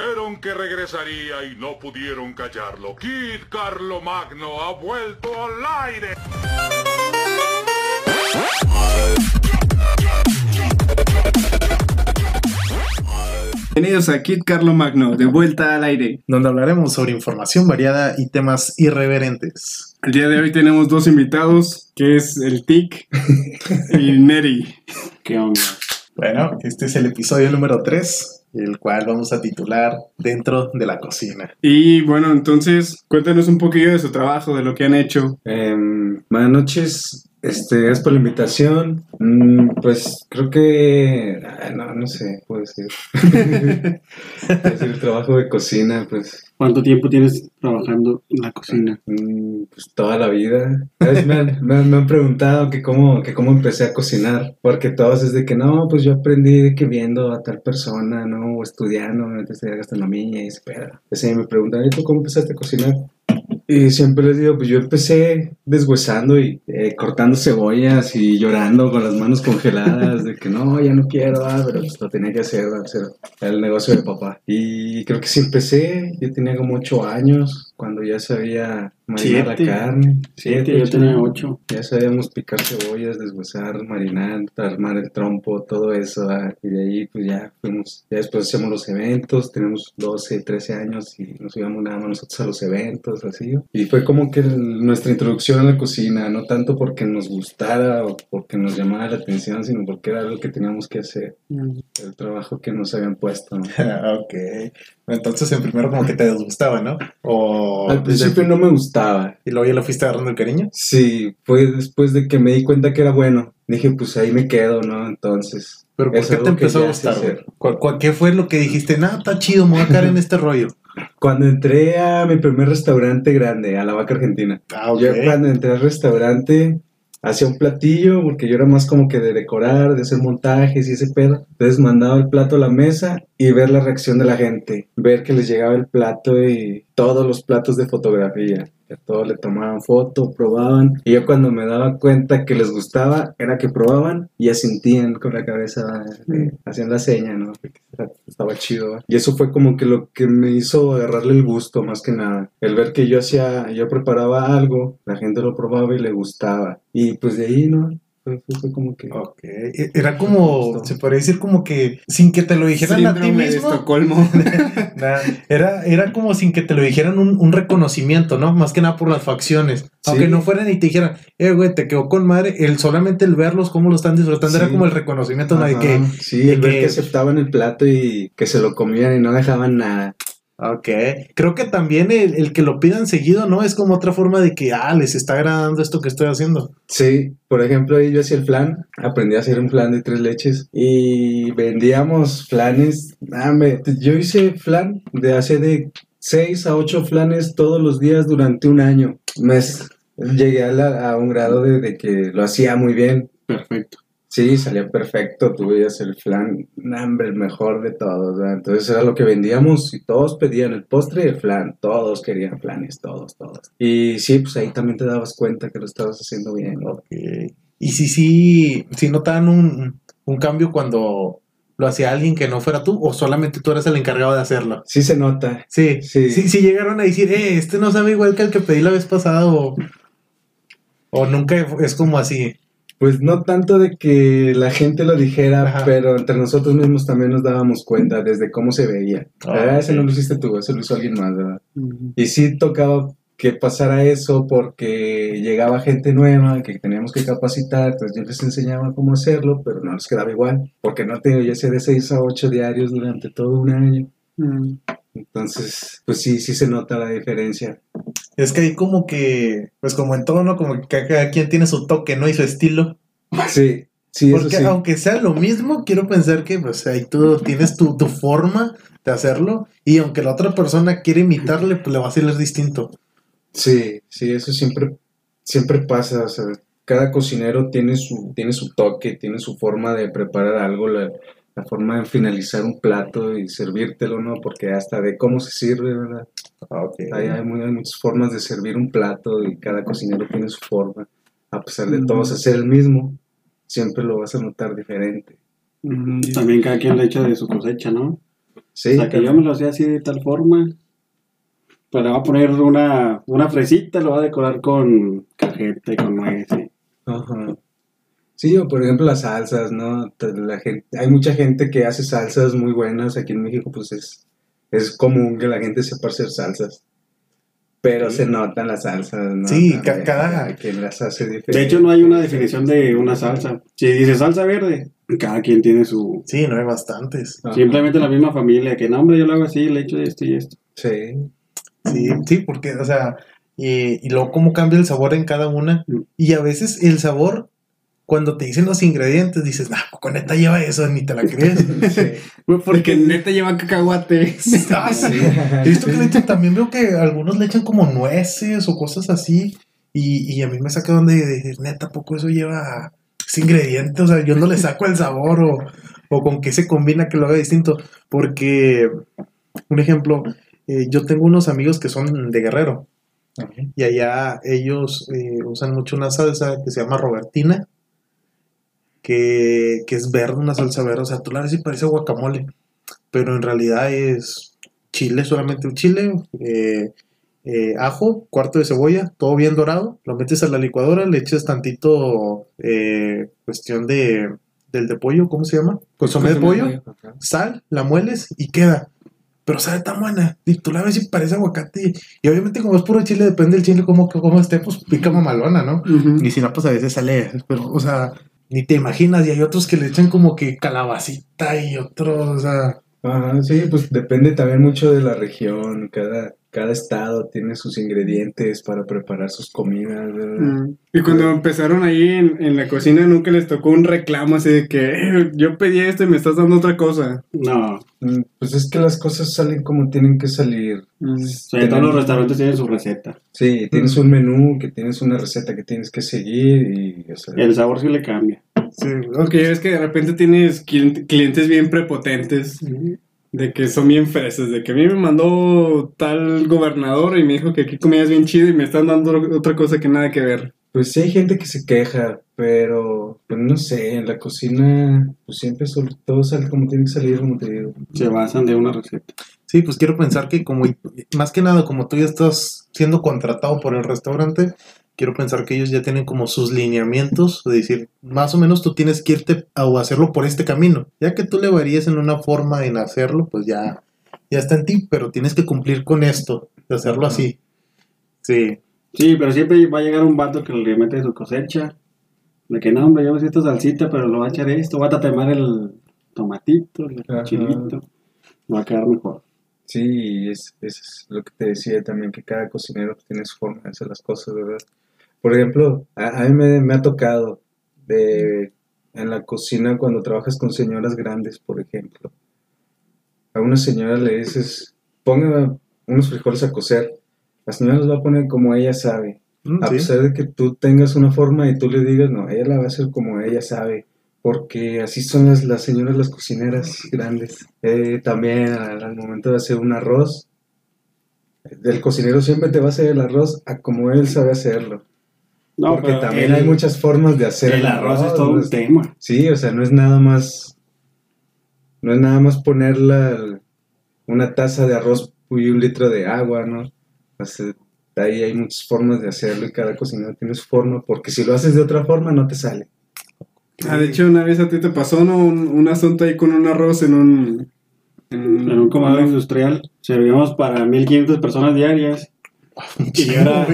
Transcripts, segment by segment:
Dijeron que regresaría y no pudieron callarlo. Kid Carlo Magno ha vuelto al aire. Bienvenidos a Kit Carlo Magno, de vuelta al aire. donde hablaremos sobre información variada y temas irreverentes. El día de hoy tenemos dos invitados, que es el Tic y Neri. ¿Qué onda? Bueno, este es el episodio número 3, el cual vamos a titular Dentro de la cocina. Y bueno, entonces, cuéntanos un poquillo de su trabajo, de lo que han hecho. Em, buenas noches, este, gracias por la invitación. Mm, pues creo que, ah, no, no sé, puede ser. Puede ser el trabajo de cocina, pues, ¿Cuánto tiempo tienes trabajando en la cocina? mm, pues toda la vida. ¿Sabes? Me han, me me han preguntado que cómo, que cómo empecé a cocinar, porque todos es de que no, pues yo aprendí de que viendo a tal persona, ¿no? O estudiando, me metí a estudiar gastronomía y ese pedo. Entonces me preguntan, ¿y tú cómo empezaste a cocinar? Y siempre les digo, pues yo empecé deshuesando y eh, cortando cebollas y llorando con las manos congeladas de que no, ya no quiero, ah, pero pues lo tenía que hacer, ser el negocio de papá. Y creo que sí empecé, yo tenía como ocho años cuando ya sabía marinar la carne. Siete, yo tenía ocho. Ya sabíamos picar cebollas, deshuesar, marinar, armar el trompo, todo eso. ah, Y de ahí, pues ya fuimos. Ya después hacíamos los eventos, tenemos 12, 13 años y nos íbamos nada más nosotros a los eventos, así. Y fue como que el- nuestra introducción a la cocina, no tanto porque nos gustara o porque nos llamara la atención, sino porque era algo que teníamos que hacer, el trabajo que nos habían puesto. ¿no? ok. Entonces, en primero como que te disgustaba, ¿no? O Al principio no me gustaba. y luego ya lo fuiste agarrando el cariño. Sí, fue después de que me di cuenta que era bueno. Dije, pues ahí me quedo, ¿no? Entonces. Pero ¿por qué te empezó a gustar? ¿Qué fue lo que dijiste? Nada, está chido, me voy a caer en este rollo. Cuando entré a mi primer restaurante grande, a la Vaca Argentina. Ah, ok. Yo cuando entré al restaurante hacía un platillo, porque yo era más como que de decorar, de hacer montajes y ese pedo. Entonces mandaba el plato a la mesa y ver la reacción de la gente. Ver que les llegaba el plato y todos los platos de fotografía. Que todos le tomaban foto, probaban. Y yo cuando me daba cuenta que les gustaba, era que probaban y asentían con la cabeza, eh, hacían la seña, ¿no? Porque estaba chido. Y eso fue como que lo que me hizo agarrarle el gusto, más que nada. El ver que yo hacía, yo preparaba algo, la gente lo probaba y le gustaba. Y pues de ahí, ¿no? Fue, fue- fue como que... Ok. E- Era como, se podría decir como que sin que te lo dijeran a ti Síndrome de mismo. Estocolmo. Nah, era, era como sin que te lo dijeran un, un reconocimiento, ¿no? Más que nada por las facciones. Aunque Sí. no fueran y te dijeran, eh, güey, te quedó con madre. El solamente el verlos, cómo lo están disfrutando, era como el reconocimiento, ¿no? De que, sí, de el ver que aceptaban el plato y que se lo comían y no dejaban nada. Ok. Creo que también el, el que lo pidan seguido, ¿no? Es como otra forma de que, ah, les está agradando esto que estoy haciendo. Sí, por ejemplo, ahí yo hacía el flan, aprendí a hacer un flan de tres leches y vendíamos flanes. Ah, me- yo hice flan de hace de seis a ocho flanes todos los días durante un año. Me llegué a, la- a un grado de, de que lo hacía muy bien. Perfecto. Sí, salía perfecto, tú veías el flan, nah, hombre, el mejor de todos, ¿verdad? Entonces era lo que vendíamos y todos pedían el postre y el flan, todos querían flanes, todos, todos. Y sí, pues ahí también te dabas cuenta que lo estabas haciendo bien. Ok. Y si sí, si notaban un, un cambio cuando lo hacía alguien que no fuera tú, o solamente tú eras el encargado de hacerlo. Sí se nota. Sí, sí, Sí. sí, llegaron a decir, eh, este no sabe igual que el que pedí la vez pasada, o, o nunca es como así. Pues no tanto de que la gente lo dijera, Ajá. pero entre nosotros mismos también nos dábamos cuenta desde cómo se veía. Ah, Ah, ese no lo hiciste tú, ese lo hizo alguien más, ¿verdad? Y sí tocaba que pasara eso porque llegaba gente nueva que teníamos que capacitar, entonces yo les enseñaba cómo hacerlo, pero no les quedaba igual, porque no tengo ya sé de 6 a 8 diarios durante todo un año. Mm. Entonces, pues sí, sí se nota la diferencia. Es que hay como que, pues como en todo, ¿no? Como que cada quien tiene su toque, ¿no? Y su estilo. Sí, sí, eso Porque sí. aunque sea lo mismo, quiero pensar que, pues ahí tú tienes tu, tu forma de hacerlo. Y aunque la otra persona quiere imitarle, pues le va a salir distinto. Sí, sí, eso siempre, siempre pasa. O sea, cada cocinero tiene su, tiene su toque, tiene su forma de preparar algo, la, la forma de finalizar un plato y servírtelo, ¿no? Porque hasta de cómo se sirve, ¿verdad? Hay, hay muy- hay muchas formas de servir un plato y cada cocinero tiene su forma. A pesar de todos hacer el mismo, siempre lo vas a notar diferente. Mm, También cada quien le echa de su cosecha, ¿no? Sí, o sea, que yo me lo hacía así de tal forma. Pero le voy a poner una, una fresita, lo voy a decorar con cajeta y con nuez. sí. Ajá. Sí, o por ejemplo las salsas, ¿no? La gente, hay mucha gente que hace salsas muy buenas. Aquí en México, pues es, es común que la gente sepa hacer salsas. Pero se notan las salsas, ¿no? Sí, También, ca- cada- Quien las hace diferente. De hecho, no hay una definición de una salsa. Si dice salsa verde, cada quien tiene su. Sí, no hay bastantes. Ajá. Simplemente la misma familia, que no, hombre, yo lo hago así, le echo esto y esto. Sí. Sí, sí, porque, o sea, y, y luego cómo cambia el sabor en cada una. Mm. Y a veces el sabor, cuando te dicen los ingredientes, dices, nah, con neta lleva eso, ni te la crees. Porque neta lleva cacahuate. Ah, sí. He visto que le echan, también veo que algunos le echan como nueces o cosas así. Y, y a mí me saca de decir, neta, poco eso lleva ese ingrediente. O sea, yo no le saco el sabor o, o con qué se combina que lo haga distinto. Porque, un ejemplo, eh, yo tengo unos amigos que son de Guerrero. Y allá ellos eh, usan mucho una salsa que se llama Robertina, que, que es verde, una salsa verde. O sea, tú la ves y parece guacamole, pero en realidad es chile, solamente un chile, eh, eh, ajo, cuarto de cebolla, todo bien dorado. Lo metes a la licuadora, le echas tantito eh, cuestión de, del de pollo, ¿cómo se llama? Consomé de pollo, sal, la mueles y queda. Pero sabe tan buena. Y tú la ves y parece aguacate. Y obviamente, como es puro chile, depende del chile cómo, cómo esté, pues pica mamalona, ¿no? Y si no, pues a veces sale. Pero, o sea, ni te imaginas. Y hay otros que le echan como que calabacita y otros, o sea. Ajá, sí, pues depende también mucho de la región. Cada, cada estado tiene sus ingredientes para preparar sus comidas. Mm. Y cuando empezaron ahí en, en la cocina, nunca les tocó un reclamo así de que "Eh, yo pedí esto y me estás dando otra cosa. No. Mm, Pues es que las cosas salen como tienen que salir. Mm. O sea, todos los restaurantes tienen su receta. Sí, tienes un menú, que tienes una receta que tienes que seguir y, o sea, Y el sabor sí le cambia. Sí, porque es que de repente tienes client- clientes bien prepotentes, de que son bien fresas, de que a mí me mandó tal gobernador y me dijo que aquí comías bien chido y me están dando otra cosa que nada que ver. pues sí hay gente que se queja, pero pues no sé, en la cocina pues siempre sobre todo sale como tiene que salir, como te digo. Se basan de una receta. Sí, pues quiero pensar que como, más que nada, como tú ya estás siendo contratado por el restaurante, quiero pensar que ellos ya tienen como sus lineamientos, de decir, más o menos tú tienes que irte a o hacerlo por este camino. Ya que tú le varíes en una forma en hacerlo, pues ya, ya está en ti, pero tienes que cumplir con esto, de hacerlo así. Sí. Sí, pero siempre va a llegar un vato que le mete su cosecha. De que no, hombre, yo me esta salsita, pero lo va a echar esto. Va a tatemar el tomatito, el Ajá. chilito. Va a quedar mejor. Sí, es, es lo que te decía también, que cada cocinero tiene su forma de hacer las cosas, ¿verdad? Por ejemplo, a, a mí me, me ha tocado de, en la cocina cuando trabajas con señoras grandes, por ejemplo. A una señora le dices, ponga unos frijoles a cocer. La señora los va a poner como ella sabe. Mm, A sí. pesar de que tú tengas una forma y tú le digas, no, ella la va a hacer como ella sabe. Porque así son las, las señoras, las cocineras grandes. Eh, también al, al momento de hacer un arroz, el cocinero siempre te va a hacer el arroz a como él sabe hacerlo. No, porque pero también el- hay muchas formas de hacer El arroz es todo ¿no? un tema. Sí, o sea, no es nada más. No es nada más poner la- una taza de arroz y un litro de agua, ¿no? O sea, ahí hay muchas formas de hacerlo y cada cocinero tiene su forma, porque si lo haces de otra forma no te sale. Ah, de hecho, una vez a ti te pasó ¿no? un, un asunto ahí con un arroz en un... En un comedor industrial servíamos para 1500 personas diarias. Y yo era,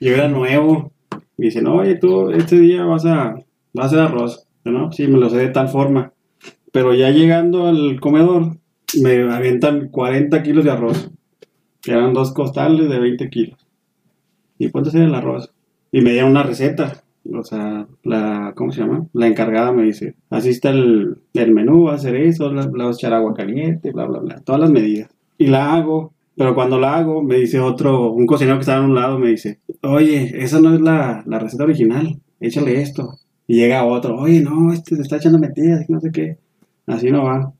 yo era nuevo. Y dicen, oye, tú este día vas a, vas a hacer arroz. No, sí, me lo sé de tal forma. Pero ya llegando al comedor, me avientan 40 kilos de arroz. Que eran dos costales de 20 kilos. ¿Y cuánto es el arroz? Y me dieron una receta. O sea, la, ¿cómo se llama? La encargada me dice, así está el, el menú, va a hacer eso, le le vas a echar agua caliente, bla, bla, bla. Todas las medidas. Y la hago, pero cuando la hago, me dice otro, un cocinero que estaba a un lado, me dice, oye, esa no es la, la receta original, échale esto. Y llega otro, oye, no, este se está echando metidas, no sé qué. Así no va.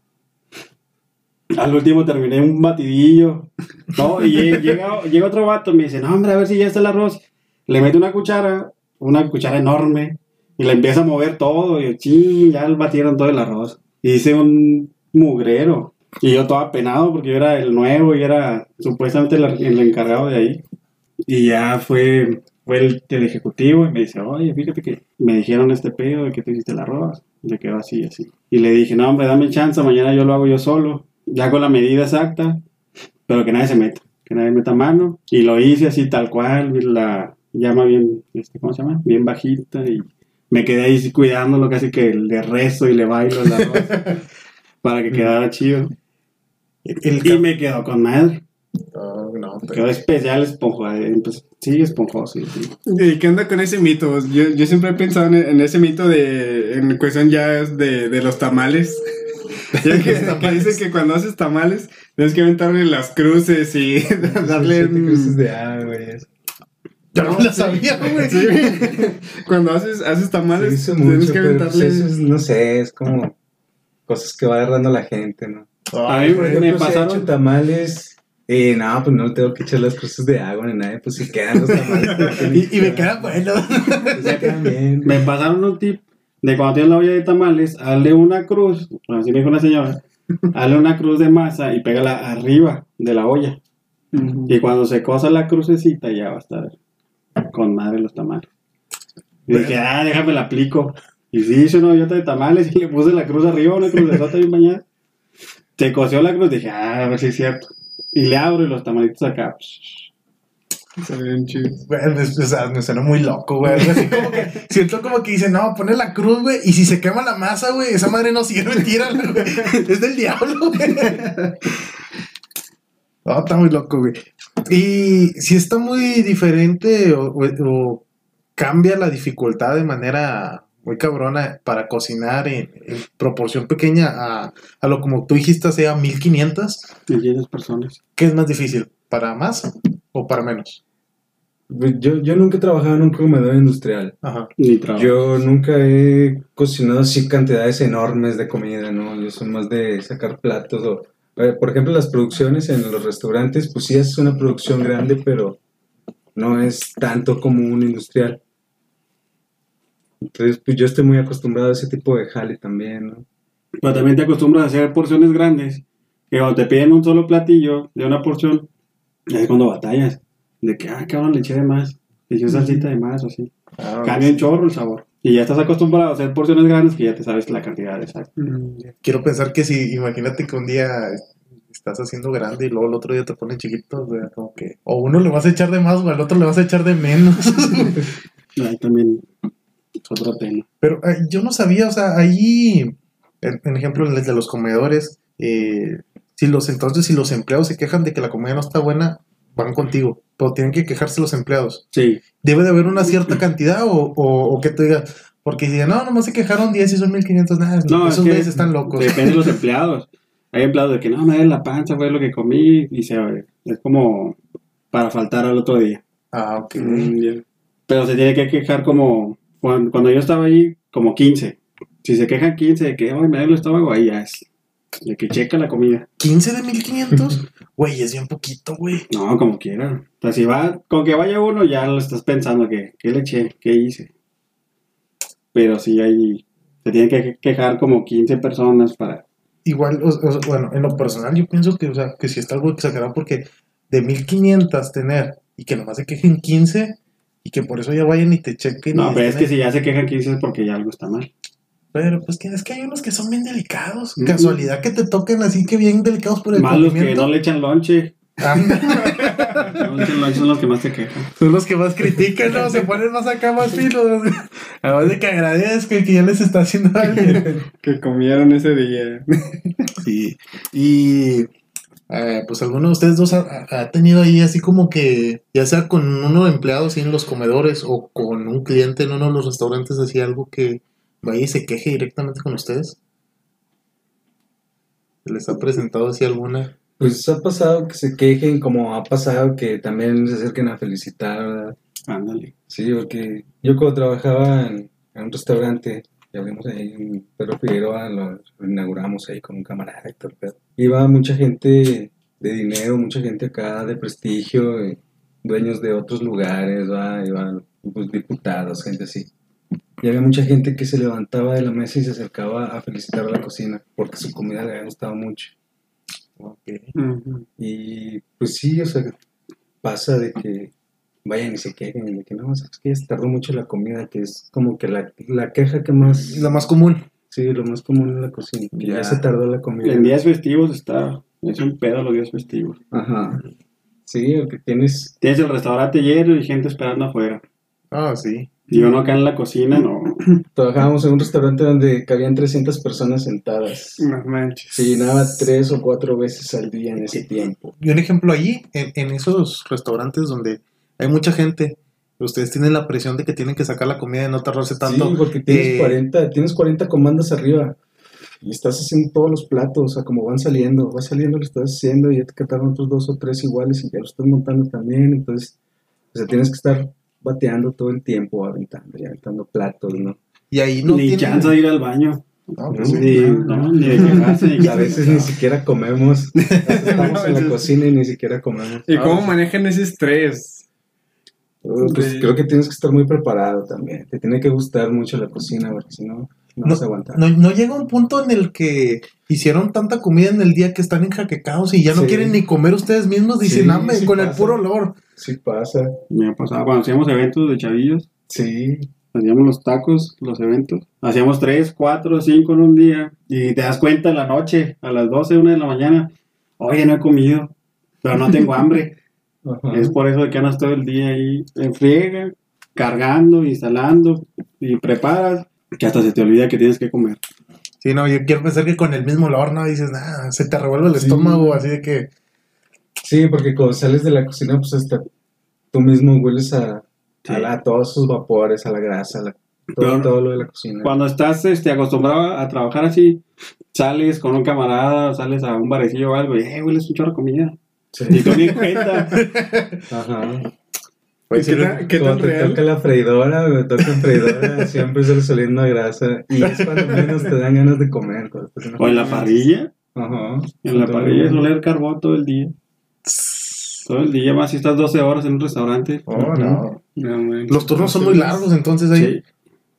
Al último terminé un batidillo. No, y lle- llega, llega otro vato me dice, no, hombre, a ver si ya está el arroz. Le mete una cuchara, una cuchara enorme, y le empieza a mover todo. Y yo, ching, ya batieron todo el arroz. Y hice un mugrero. Y yo todo apenado porque yo era el nuevo y era supuestamente el, el encargado de ahí. Y ya fue, fue el, el ejecutivo y me dice, oye, fíjate que me dijeron este pedo de que tú hiciste el arroz. De que va así y así. Y le dije, no, hombre, dame chance, mañana yo lo hago yo solo. Ya con la medida exacta, pero que nadie se meta. Que nadie meta mano. Y lo hice así tal cual, la llama bien, este, ¿cómo se llama? Bien bajita y me quedé ahí cuidándolo, casi que le rezo y le bailo el arroz para que quedara chido. El Y me quedó con madre. No, no, pero- Quedó especial esponjoso. Pues, sí, esponjoso. sí, sí. ¿Y qué onda con ese mito? Yo, yo siempre he pensado en, en ese mito de, en cuestión ya de, de los tamales. Ya que, que dice que cuando haces tamales tienes que aventarle las cruces y darle cruces de agua. Yo no la sabía, güey. Sí. Cuando haces, haces tamales tienes mucho, que pues aventarle... eso es, no sé, es como cosas que va agarrando la gente, ¿no? A mí Por me ejemplo, si he pasaron- hecho tamales, eh, no, pues no le tengo que echar las cruces de agua ni nada, pues si quedan los tamales. y, y me. Pues quedan bien. Me pasaron un tip de cuando tienes la olla de tamales, hazle una cruz, así me dijo una señora, hazle una cruz de masa y pégala arriba de la olla. Y cuando se cosa la crucecita ya va a estar con madre los tamales. Y dije, ah, déjame la aplico. Y sí, hice una ollota de tamales y le puse la cruz arriba, una cruzesota bien bañada. Se coció la cruz, dije, ah, a ver si es cierto. Y le abro y los tamalitos acá. Se ven chidos. Me, o sea, me suena muy loco, güey. Así como que, siento como que dice, no, pone la cruz, güey, y si se quema la masa, güey, esa madre no sirve, tírala, güey. Es del diablo, güey. No, está muy loco, güey. Y si está muy diferente o, o- o cambia la dificultad de manera muy cabrona para cocinar en, en proporción pequeña a, a lo como tú dijiste, sea 1500, Millones personas. ¿qué es más difícil? ¿Para más o para menos? Pues Yo, yo nunca he trabajado en un comedor industrial. Ajá. Ni trabajo. Yo nunca he cocinado así cantidades enormes de comida, ¿no? Yo soy más de sacar platos o... eh, Por ejemplo, las producciones en los restaurantes, pues sí es una producción grande, pero no es tanto como un industrial. Entonces, pues yo estoy muy acostumbrado a ese tipo de jale también, ¿no? Pero también te acostumbras a hacer porciones grandes. Que cuando te piden un solo platillo de una porción, es cuando batallas. De que, ah, cabrón, le eché de más. Le eché salsita de más o así. Ah, Cambia un chorro el sabor. Y ya estás acostumbrado a hacer porciones grandes que ya te sabes la cantidad exacta. Mm, Quiero pensar que si, imagínate que un día estás haciendo grande y luego el otro día te ponen chiquito, o sea, como que o uno le vas a echar de más o al otro le vas a echar de menos. Ahí también otro tema. Pero eh, yo no sabía, o sea, ahí, en, en ejemplo, el de los comedores, eh, si los entonces si los empleados se quejan de que la comida no está buena, van contigo, pero tienen que quejarse los empleados. Sí, ¿Debe de haber una cierta cantidad o, o, o que te diga? Porque si no, nomás se quejaron 10 y son 1500, nada, no, es esos que güeyes están locos. Depende de los empleados. Hay empleados de que no, me da la panza, fue lo que comí. Y se, es como para faltar al otro día. Ah, ok. mm. Pero se tiene que quejar como, cuando, cuando yo estaba ahí, como 15. Si se quejan 15 de que, ay, me da el estómago, ahí ya es. De que checa la comida. 15 de 1500, güey, es bien poquito, güey. No, como quiera. O sea, si va, con que vaya uno, ya lo estás pensando que, ¿qué le eché? ¿Qué hice? Pero sí hay, se tiene que quejar como 15 personas para... Igual, o- o- bueno, en lo personal yo pienso que, o sea, que si está algo exagerado porque de 1500 tener y que nomás se quejen 15 y que por eso ya vayan y te chequen. No, pero es que si ya se quejan 15 es porque ya algo está mal. Pero pues que es que hay unos que son bien delicados. Casualidad que te toquen así que bien delicados por el Malos que no le echan lonche. No son los que más te quejan. son los que más critican, ¿no? Se ponen más acá, más finos. Además de que agradezco y que ya les está haciendo algo. Que comieron ese día. Sí. Y eh, pues alguno de ustedes dos ha, ha tenido ahí así como que, ya sea con uno de empleados así en los comedores o con un cliente en uno de los restaurantes, así algo que vaya y se queje directamente con ustedes. ¿Se ¿Les ha presentado así alguna? Pues ha pasado que se quejen, como ha pasado que también se acerquen a felicitar, ¿verdad? Ándale. Sí, porque yo cuando trabajaba en, en un restaurante, y abrimos ahí en Pedro Figueroa, lo, lo inauguramos ahí con un camarada, Héctor Pedro. Iba mucha gente de dinero, mucha gente acá de prestigio, y dueños de otros lugares, ¿va? iban pues, diputados, gente así. Y había mucha gente que se levantaba de la mesa y se acercaba a felicitar a la cocina, porque su comida le había gustado mucho. Ok. Ujú. Y pues sí, o sea, pasa de que vayan y se quejen, de que no, es que ya se tardó mucho la comida, que es como que la, la queja que más, La más común. sí, lo más común en la cocina, que ya, Ya. se tardó la comida. En días festivos está. Es un pedo los días festivos. Ajá. Sí, o que tienes, Tienes el restaurante lleno y gente esperando afuera. Ah, sí. Y uno acá en la cocina, no. trabajábamos en un restaurante donde cabían 300 personas sentadas. No manches. Se llenaba tres o cuatro veces al día en ese tiempo. Y un ejemplo allí, en, en esos restaurantes donde hay mucha gente, ustedes tienen la presión de que tienen que sacar la comida y no tardarse tanto. Sí, porque tienes, eh, 40, tienes 40 comandas arriba y estás haciendo todos los platos, o sea, como van saliendo, va saliendo, lo estás haciendo y ya te quedaron otros dos o tres iguales y ya lo estás montando también, entonces, o sea, tienes que estar bateando todo el tiempo, aventando y aventando platos, ¿no? Y ahí no ni tienen... chance de ir al baño. No, pues sí. Ni, no, ni de Y a veces ni siquiera comemos, estamos en la cocina y ni siquiera comemos. ¿Y cómo manejan ese estrés? Pues creo que tienes que estar muy preparado también, te tiene que gustar mucho la cocina, porque si no, no vas a aguantar. No, no llega un punto en el que hicieron tanta comida en el día que están enjaquecados y ya no Sí. quieren ni comer ustedes mismos. Dicen, hambre, sí con el puro olor. Sí pasa, Me ha pasado cuando hacíamos eventos de chavillos. sí, Hacíamos los tacos, los eventos. Hacíamos tres, cuatro, cinco en un día. Y te das cuenta en la noche, a las 12, una de la mañana. Oye, no he comido, pero no tengo hambre. Ajá. Es por eso de que andas todo el día ahí en friega, cargando, instalando y preparas, que hasta se te olvida que tienes que comer. Sí, no, yo quiero pensar que con el mismo olor, ¿no? Dices, nada, se te revuelve el Sí. estómago, así de que... Sí, porque cuando sales de la cocina, pues hasta tú mismo hueles a, Sí. a, la- a todos sus vapores, a la grasa, a la- todo, Pero- todo lo de la cocina. Cuando estás este, acostumbrado a trabajar así, sales con un camarada, sales a un barecillo o algo y, eh, hueles un chorro de comida. Sí. Y tú ni en cuenta. Ajá. Pues, ¿Qué tan, qué tan Cuando te toca la freidora, me toca en freidora, siempre sale saliendo a grasa. Y es cuando menos te dan ganas de comer. estás O en la parrilla. Ajá. En la parrilla es oler carbón todo el día. Todo el día, más si estás 12 horas en un restaurante. Oh, no. Los turnos son muy largos, entonces ahí... Sí.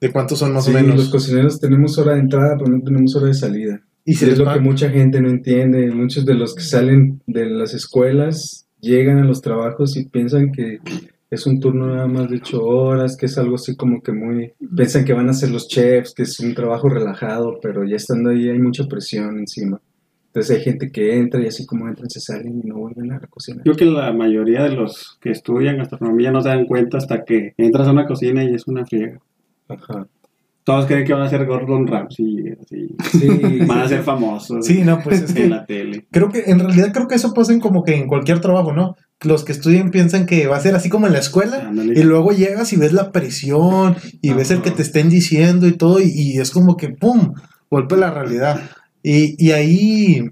¿De cuántos son más Sí, o menos? los cocineros tenemos hora de entrada, pero no tenemos hora de salida. Y se es lo que mucha gente no entiende. Muchos de los que salen de las escuelas llegan a los trabajos y piensan que es un turno nada más de ocho horas, que es algo así como que muy... Piensan que van a ser los chefs, que es un trabajo relajado, pero ya estando ahí hay mucha presión encima. Entonces hay gente que entra y así como entran se salen y no vuelven a la cocina. Yo creo que la mayoría de los que estudian gastronomía no se dan cuenta hasta que entras a una cocina y es una friega. Ajá. Todos creen que van a ser Gordon Ramsay, así. Sí, Van a ser famosos Sí, no, pues es que... en la tele. Creo que en realidad creo que eso pasa en como que en cualquier trabajo, ¿no? Los que estudian piensan que va a ser así como en la escuela Ándale. y luego llegas y ves la presión y ves el que te estén diciendo y todo y, y es como que ¡pum! golpe la realidad. Y, y ahí,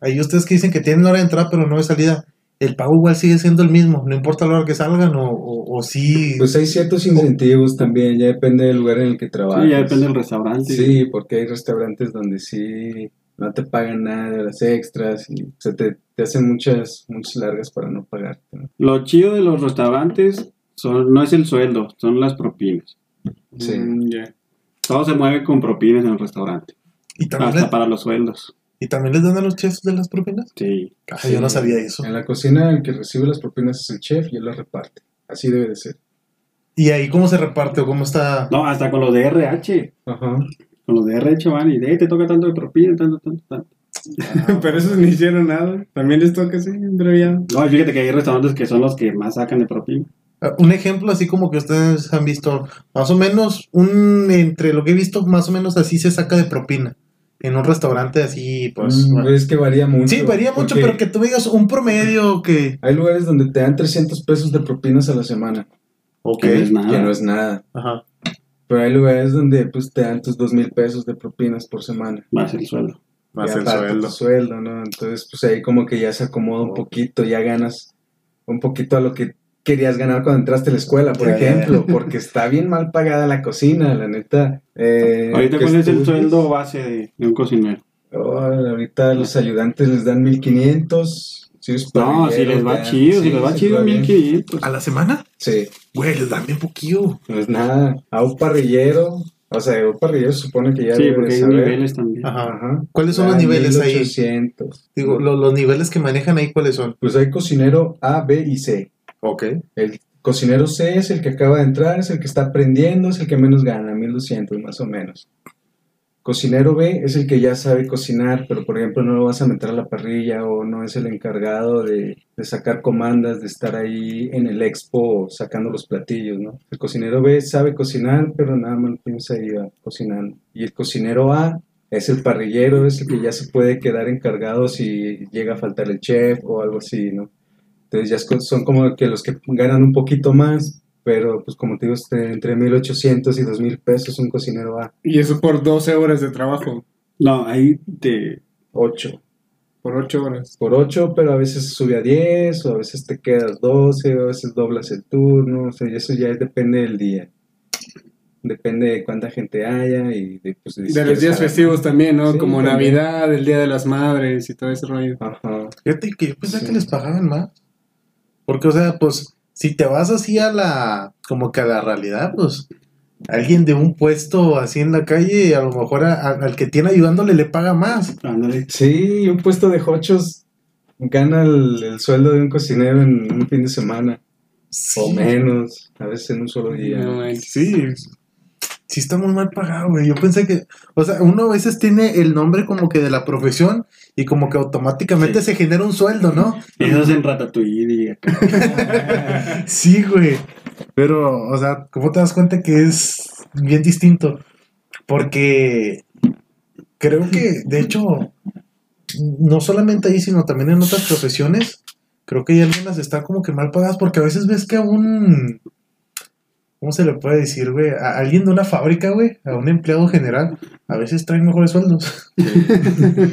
ahí ustedes que dicen que tienen hora de entrada pero no de salida, el pago igual sigue siendo el mismo, no importa la hora que salgan o, o, o sí. Pues hay ciertos incentivos también, ya depende del lugar en el que trabajas. Sí, ya depende del restaurante. Sí, porque hay restaurantes donde sí no te pagan nada de las extras y se te, te hacen muchas, muchas largas para no pagarte. ¿no? Lo chido de los restaurantes son, no es el sueldo, son las propinas. Sí. Mm, ya. Todo se mueve con propinas en el restaurante. y, también Hasta para los sueldos. Y también les dan a los chefs de las propinas. Sí. Ah, yo no sabía eso. En la cocina el que recibe las propinas es el chef y él las reparte. Así debe de ser. Y ahí cómo se reparte o cómo está. No, hasta con los de RH. Ajá. Con los de RH van y de "Eh, te toca tanto de propina, tanto, tanto, tanto. Pero esos ni hicieron nada. También les toca así, abreviado. No, fíjate que hay restaurantes que son los que más sacan de propina. Ah, Un ejemplo así como que ustedes han visto, más o menos, un entre lo que he visto, más o menos así se saca de propina. En un restaurante así, pues. Mm, bueno. Es que varía mucho. sí, varía mucho, pero que tú digas un promedio que. Hay lugares donde te dan 300 pesos de propinas a la semana, Ok. Que no es nada. que no es nada. Ajá. Pero hay lugares donde pues te dan tus 2 mil pesos de propinas por semana. Más el sueldo. Más el sueldo. tu sueldo, ¿no? Entonces, pues ahí como que ya se acomoda un poquito, ya ganas un poquito a lo que querías ganar cuando entraste a la escuela, por Ya, ya, ejemplo, porque está bien mal pagada la cocina, la neta. Eh, Ahorita, ¿cuál es el sueldo base de, de un cocinero? Oh, ahorita los ayudantes les dan 1500. Si No, si les va dan- chido, si sí, les va sí chido, bien. 1500. ¿A la semana? Sí, Güey, les dan bien poquillo. no es nada. A un parrillero O sea, un parrillero se supone que ya Sí, porque hay saber. niveles también. Ajá. Ajá. ¿Cuáles son los niveles ahí? 1800. Digo, lo- los niveles que manejan ahí, ¿cuáles son? Pues hay cocinero A, B y C. Ok. El cocinero C es el que acaba de entrar, es el que está aprendiendo, es el que menos gana, 1200 más o menos. Cocinero B es el que ya sabe cocinar, pero por ejemplo no lo vas a meter a la parrilla o no es el encargado de, de sacar comandas, de estar ahí en el expo sacando los platillos, ¿no? El cocinero B sabe cocinar, pero nada más tienes ahí cocinando. Y el cocinero A es el parrillero, es el que ya se puede quedar encargado si llega a faltar el chef o algo así, ¿no? Entonces ya son como que los que ganan un poquito más, pero pues como te digo, este, entre 1800 y 2000 pesos un cocinero a Y eso por 12 horas de trabajo. No, ahí te. 8. Por 8 horas. Por 8, pero a veces sube a 10, o a veces te quedas 12, o a veces doblas el turno, o sea, y eso ya depende del día. Depende de cuánta gente haya y de, pues, de si De los días festivos también, ¿no? Sí, Como también. Navidad, el Día de las Madres y todo ese rollo. Ajá. Fíjate que yo pensé Sí. que les pagaban más. Porque, o sea, pues, si te vas así a la, como que a la realidad, pues, alguien de un puesto así en la calle, a lo mejor a- a- al que tiene ayudándole le paga más. Sí, un puesto de hochos gana el, el sueldo de un cocinero en un fin de semana, o menos, a veces en un solo día. No. Sí, sí está muy mal pagado, güey. Yo pensé que, o sea, uno a veces tiene el nombre como que de la profesión y como que automáticamente Sí. se genera un sueldo, ¿no? Eso es en Ratatouille. Sí, güey. Pero, o sea, ¿cómo te das cuenta que es bien distinto? Porque creo que, de hecho, no solamente ahí, sino también en otras profesiones, creo que hay algunas están como que mal pagadas porque a veces ves que a un... ¿Cómo se le puede decir, güey? A alguien de una fábrica, güey, a un empleado general, a veces traen mejores sueldos.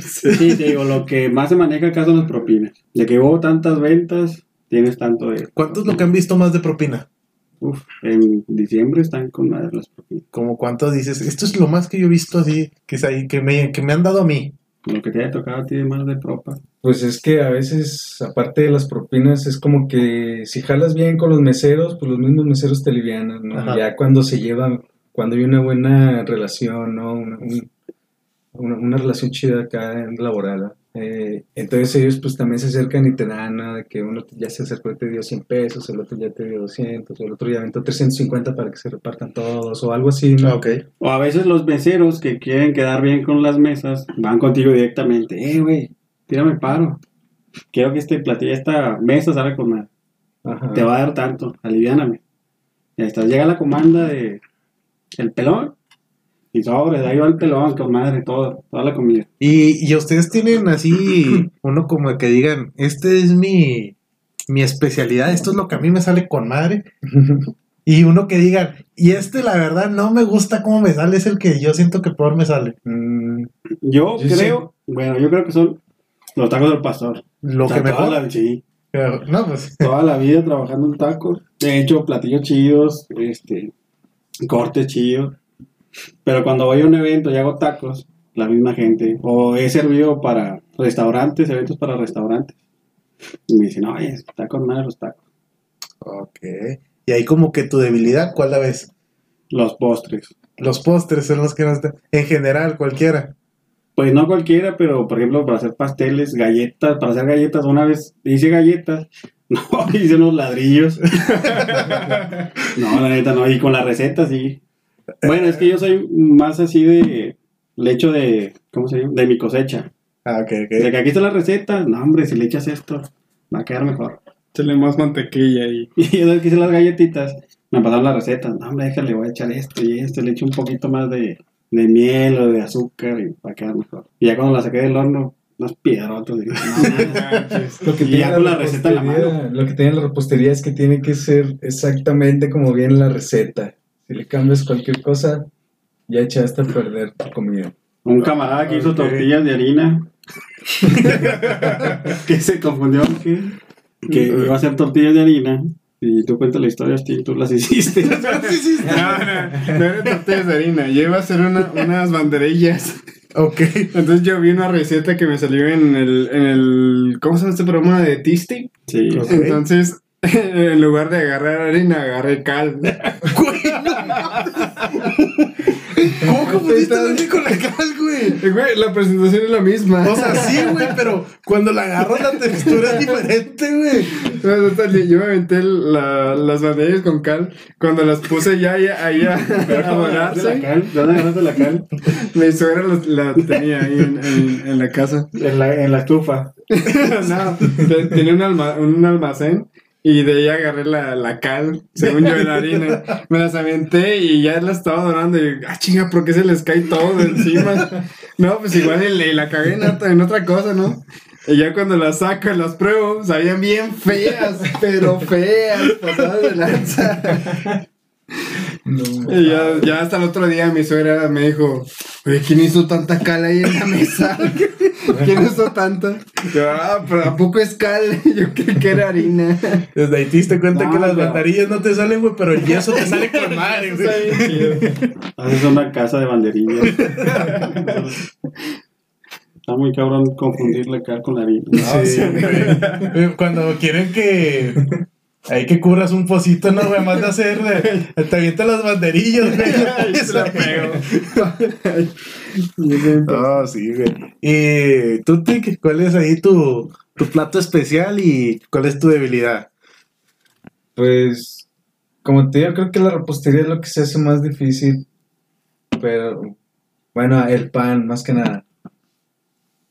Sí, te digo, lo que más se maneja acá son las propinas. De que hubo tantas ventas, tienes tanto de. ¿Cuánto es lo que han visto más de propina? Uf, en diciembre están con madre las propinas. Como cuánto dices, esto es lo más que yo he visto así, que es ahí, que me, que me han dado a mí. Lo que te haya tocado a ti de más de propa. Pues es que a veces, aparte de las propinas, es como que si jalas bien con los meseros, pues los mismos meseros te alivianan, ¿no? Ajá. Ya cuando se llevan, cuando hay una buena relación, ¿no? Una, un- una, una relación chida acá laboral, ¿no? Eh, entonces ellos pues también se acercan y te dan, ¿no? De que uno ya se acercó y te dio 100 pesos, el otro ya te dio 200, el otro ya aventó 350 para que se repartan todos, o algo así, ¿no? O a veces los meseros que quieren quedar bien con las mesas van contigo directamente. Eh, güey, tírame paro. Quiero que este platillo, esta mesa salga con. Ajá. Te va a dar tanto, aliviáname. Y ahí está, llega la comanda de el pelón. Y sobre, de ahí va el pelón con madre, todo, toda la comida. Y, y ustedes tienen así, uno como que digan, este es mi, mi especialidad, esto es lo que a mí me sale con madre. Y uno que digan, y este la verdad no me gusta cómo me sale, es el que yo siento que peor me sale. Mm, Yo creo, bueno, yo creo que son los tacos del pastor. Lo O sea, que toda mejor. la- sí, pero, no, pues. toda la vida trabajando en tacos. He hecho platillos chidos, este, cortes chidos. Pero cuando voy a un evento y hago tacos, la misma gente. O he servido para restaurantes, eventos para restaurantes. Y me dicen, oye, está con madre los tacos. Ok. Y ahí como que tu debilidad, ¿cuál la ves? Los postres. Los postres son los que no están. En general, cualquiera. Pues no cualquiera, pero por ejemplo, para hacer pasteles, galletas, para hacer galletas, una vez hice galletas, no, hice unos ladrillos. no, la neta no, y con la receta sí. Bueno, es que yo soy más así de lecho de, ¿cómo se llama? De mi cosecha. Ah, ok, De ok. que aquí está la receta, no hombre, si le echas esto, va a quedar mejor. Échale más mantequilla y. Y yo que hice las galletitas, me pasaron la receta, no hombre, déjale, voy a echar esto y esto, le echo un poquito más de, de miel o de azúcar y va a quedar mejor. Y ya cuando la saqué del horno, unos piedrotos, dije, no. Lo que tiene la receta en la repostería, lo que tiene la repostería es que tiene que ser exactamente como viene la receta. Si le cambias cualquier cosa, ya echaste a perder tu comida. Un camarada que hizo tortillas de harina. que se confundió que, que iba a hacer tortillas de harina. Y tú cuentas la historia, Steve, tú las hiciste. No, no, no eran tortillas de harina. Yo iba a hacer una- unas banderillas. Ok. Entonces yo vi una receta que me salió en el, en el ¿cómo se llama este programa de Tisty? Sí. Entonces, en lugar de agarrar harina, agarré cal. ¿Cómo confundiste la harina con la cal, güey? Eh, Güey, la presentación es la misma. O sea, sí, güey, pero cuando la agarras la textura es diferente, güey. No, total, yo me aventé la- las banderillas con cal. Cuando las puse ya ahí, ahí a, a ¿De la cal? ¿De dónde agarraste la cal? mi suegra la, la tenía ahí en, en- en la casa. En la, en la estufa. no, te- tenía un, alma- un almacén y de ahí agarré la, la cal, según yo, de la harina. Me las aventé y ya la estaba dorando. Y, ah, chinga, ¿por qué se les cae todo encima? No, pues igual y, la cagué en otra cosa, ¿no? Y ya cuando las saco y las pruebo, sabían bien feas, pero feas, pasadas de lanza. Y ya, ya hasta el otro día mi suegra me dijo, oye, ¿quién hizo tanta cal ahí en la mesa? ¿Quién hizo tanta? Yo, ah, pero ¿a poco es cal? Yo creí que era harina. Desde ahí te diste cuenta No, que las banderillas no te salen, güey, pero el yeso te sale con madre, Está güey. bien chido. Haces una casa de banderillas. Está muy cabrón confundir la cal con la harina. No, sí, güey. Eh, Cuando quieren que. Ahí que curras un pocito, no, güey, más de hacer. eh, Te avientan las banderillas, güey. Ahí se la pego. No, sí, güey. Y tú, Tic, ¿cuál es ahí tu, tu plato especial y cuál es tu debilidad? Pues, como te digo, creo que la repostería es lo que se hace más difícil. Pero, bueno, el pan, más que nada.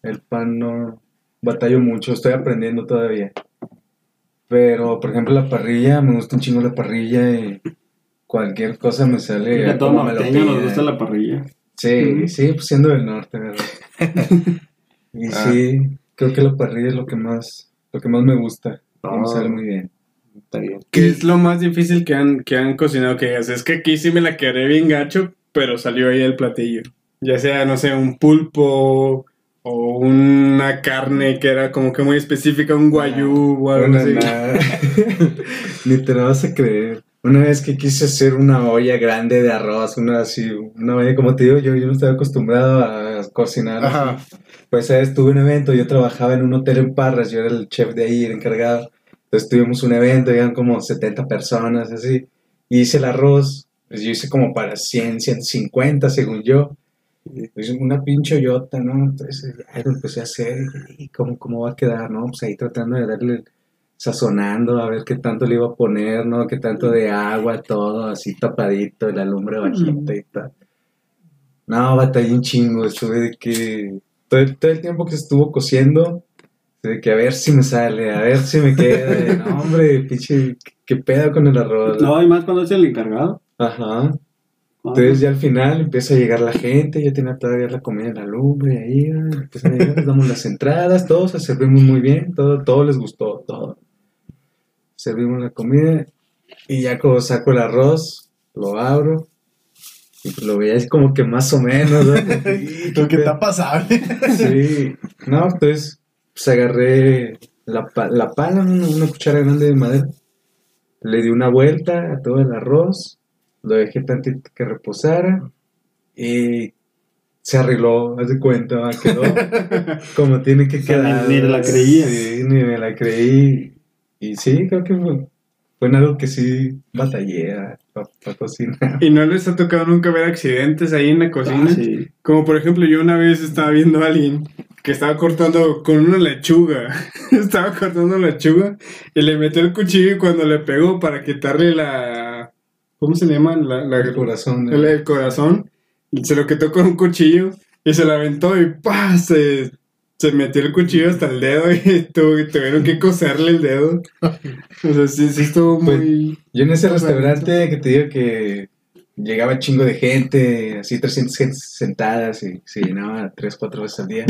El pan no batallo mucho, estoy aprendiendo todavía. Pero, por ejemplo, la parrilla, me gusta un chingo la parrilla y cualquier cosa me sale a todo como me lo norteño nos gusta la parrilla. Sí, sí, pues siendo del norte, ¿verdad? y Ah. sí, creo que la parrilla es lo que más, lo que más me gusta. y me sale muy bien. Está bien. ¿Qué es lo más difícil que han, que han cocinado? Que digas, es que aquí sí me la quedé bien gacho, pero salió ahí el platillo. Ya sea, no sé, un pulpo o una carne que era como que muy específica, un guayú o algo así. Ni te lo vas a creer. Una vez que quise hacer una olla grande de arroz, una así, una olla, como te digo, yo, yo no estaba acostumbrado a cocinar. así. Ajá. Pues ¿sabes? tuve un evento, yo trabajaba en un hotel en Parras, yo era el chef de ahí, el encargado. Entonces tuvimos un evento, eran como 70 personas, así. Y hice el arroz, pues yo hice como para 100, 150 según yo. Pues una pinche hoyota, ¿no? Entonces ya lo empecé a hacer y cómo, cómo va a quedar, ¿no? Pues ahí tratando de darle, sazonando, a ver qué tanto le iba a poner, ¿no? Qué tanto de agua, todo así tapadito, la lumbre bajita y tal. No, batallé un chingo, estuve de que todo todo el tiempo que estuvo cociendo, de que a ver si me sale, a ver si me queda, no hombre, pinche, qué pedo con el arroz. No, y más cuando es el encargado. Ajá. Entonces ya al final empieza a llegar la gente, ya tiene todavía la comida en la lumbre, ahí ah, empiezan a llegar, les damos las entradas, todos se servimos muy bien, todo, todo les gustó, todo. Servimos la comida y ya como saco el arroz, lo abro y pues lo veía como que más o menos, Lo que está pasable. Sí, no, entonces pues agarré la, la pala, una, una cuchara grande de madera, le di una vuelta a todo el arroz, lo dejé tantito que reposara y se arregló, haz de cuenta, quedó como tiene que O sea, quedar. ni- ni la creías. Sí, ni me la creí. Y sí, creo que fue, fue en algo que sí batallé para cocinar. ¿Y no les ha tocado nunca ver accidentes ahí en la cocina? Ah, sí. Como por ejemplo, yo una vez estaba viendo a alguien que estaba cortando con una lechuga. estaba cortando lechuga y le metió el cuchillo y cuando le pegó para quitarle la... ¿Cómo se le llama? La, la- El corazón. el, el corazón. Se lo quitó con un cuchillo y se lo aventó y ¡pah! Se, se metió el cuchillo hasta el dedo y tu- y tuvieron que coserle el dedo. O sea, sí, sí estuvo Pues, muy... Yo en ese restaurante que te digo que llegaba chingo de gente, así 300 gente sentadas y se llenaba 3, 4 veces al día.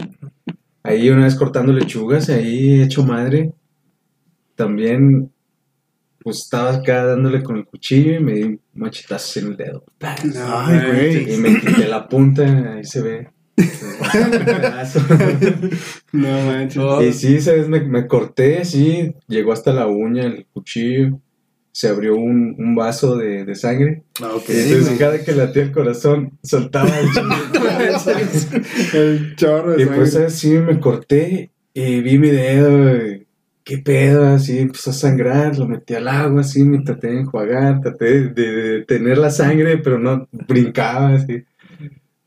Ahí una vez cortando lechugas, ahí hecho madre. También, pues estaba acá dándole con el cuchillo y me di un machetazo en el dedo. Ay, güey. Y me quité la punta, ahí se ve. No manches. Y sí, ¿sabes? Me, me corté así, llegó hasta la uña el cuchillo, se abrió un, un vaso de, de sangre. Ah, ok. Y entonces cada que latía el corazón, soltaba el chingo. el chorro de y sangre. pues así me corté y vi mi dedo. y, ¿Qué pedo? Así empezó a sangrar, lo metí al agua, así me traté de enjuagar, traté de, detener la sangre, pero no brincaba así.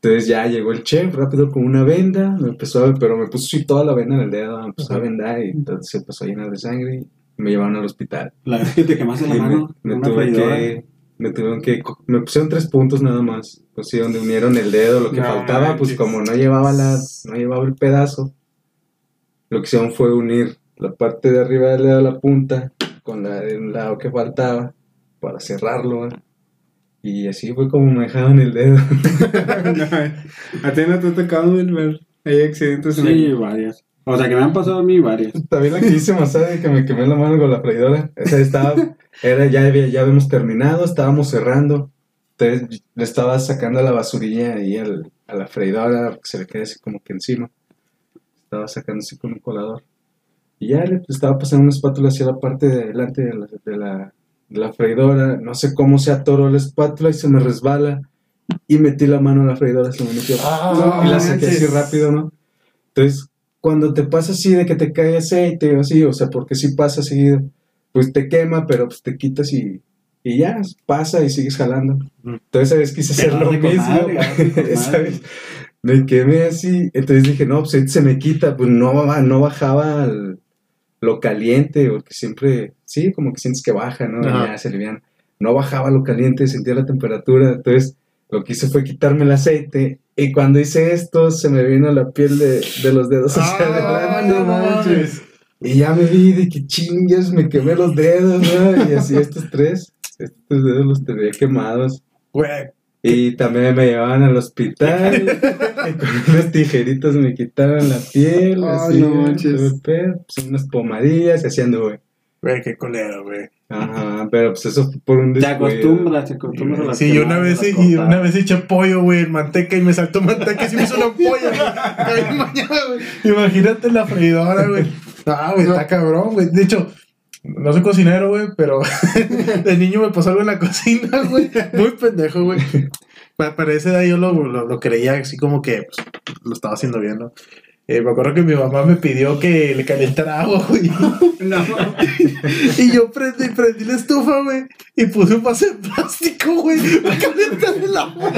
Entonces ya llegó el chef rápido con una venda, me empezó a, pero me puso así toda la venda en el dedo, me empezó a vendar y entonces se empezó a llenar de sangre y me llevaron al hospital. La vez que te quemaste la me, mano, me tuve que, me tuvieron que, me pusieron tres puntos nada más, pues sí, donde unieron el dedo, lo que No faltaba, pues como no llevaba la, no llevaba el pedazo, lo que hicieron fue unir la parte de arriba del dedo a la punta con la del lado que faltaba para cerrarlo, ¿eh? y así fue como me dejaban el dedo. No, a ti no te ha tocado ver hay accidentes en Sí, el... varias. O sea, que me han pasado a mí varias. También la que hice más tarde que me quemé la mano con la freidora. Esa estaba, era, ya, había- ya habíamos terminado, estábamos cerrando. Entonces le estaba sacando la basurilla ahí al- a la freidora, que se le queda así como que encima. Estaba sacando así con un colador. Y ya le estaba pasando una espátula hacia la parte de delante de la, de la, de la freidora. No sé cómo se atoró la espátula y se me resbala. Y metí la mano en la freidora, se me metió. Ah, y la saqué así rápido, ¿no? Entonces, cuando te pasa así de que te cae aceite o así, o sea, porque sí pasa seguido, pues te quema, pero pues te quitas y, y ya, pasa y sigues jalando. Entonces, esa vez quise hacer lo mismo. madre, me quemé así, entonces dije, no, pues se me quita, pues no bajaba al- lo caliente, porque siempre, sí, como que sientes que baja, ¿no? Ajá. Ya se alivian. No bajaba lo caliente, sentía la temperatura, entonces lo que hice fue quitarme el aceite y cuando hice esto se me vino la piel de, de los dedos hacia Ah, adelante. no manches. Y ya me vi de que chingas, me quemé los dedos, ¿no? Y así estos tres, estos dedos los tenía quemados. Güey, Y también me llevaban al hospital y con unas tijeritas me quitaron la piel, Ay, así, no manches. pedo, pues, unas pomadillas y así anduve. güey, qué colero, güey. Ajá, pero pues eso fue por un Te descuido. acostumbras, te acostumbras a las Sí, yo una vez, y una vez eché pollo, güey, en manteca y me saltó manteca y se me hizo una güey. Mañana, güey. Imagínate la freidora, güey. Ah, güey, está cabrón, güey. De hecho, no soy cocinero, güey, pero de niño me pasó algo en la cocina, güey. Muy pendejo, güey. Pa- Para esa edad yo lo, lo, lo creía así como que pues, lo estaba haciendo bien, ¿no? Eh, me acuerdo que mi mamá me pidió que le calentara agua, güey. No, Y yo prendí, prendí la estufa, güey, y puse un vaso de plástico, güey, para calentar el agua.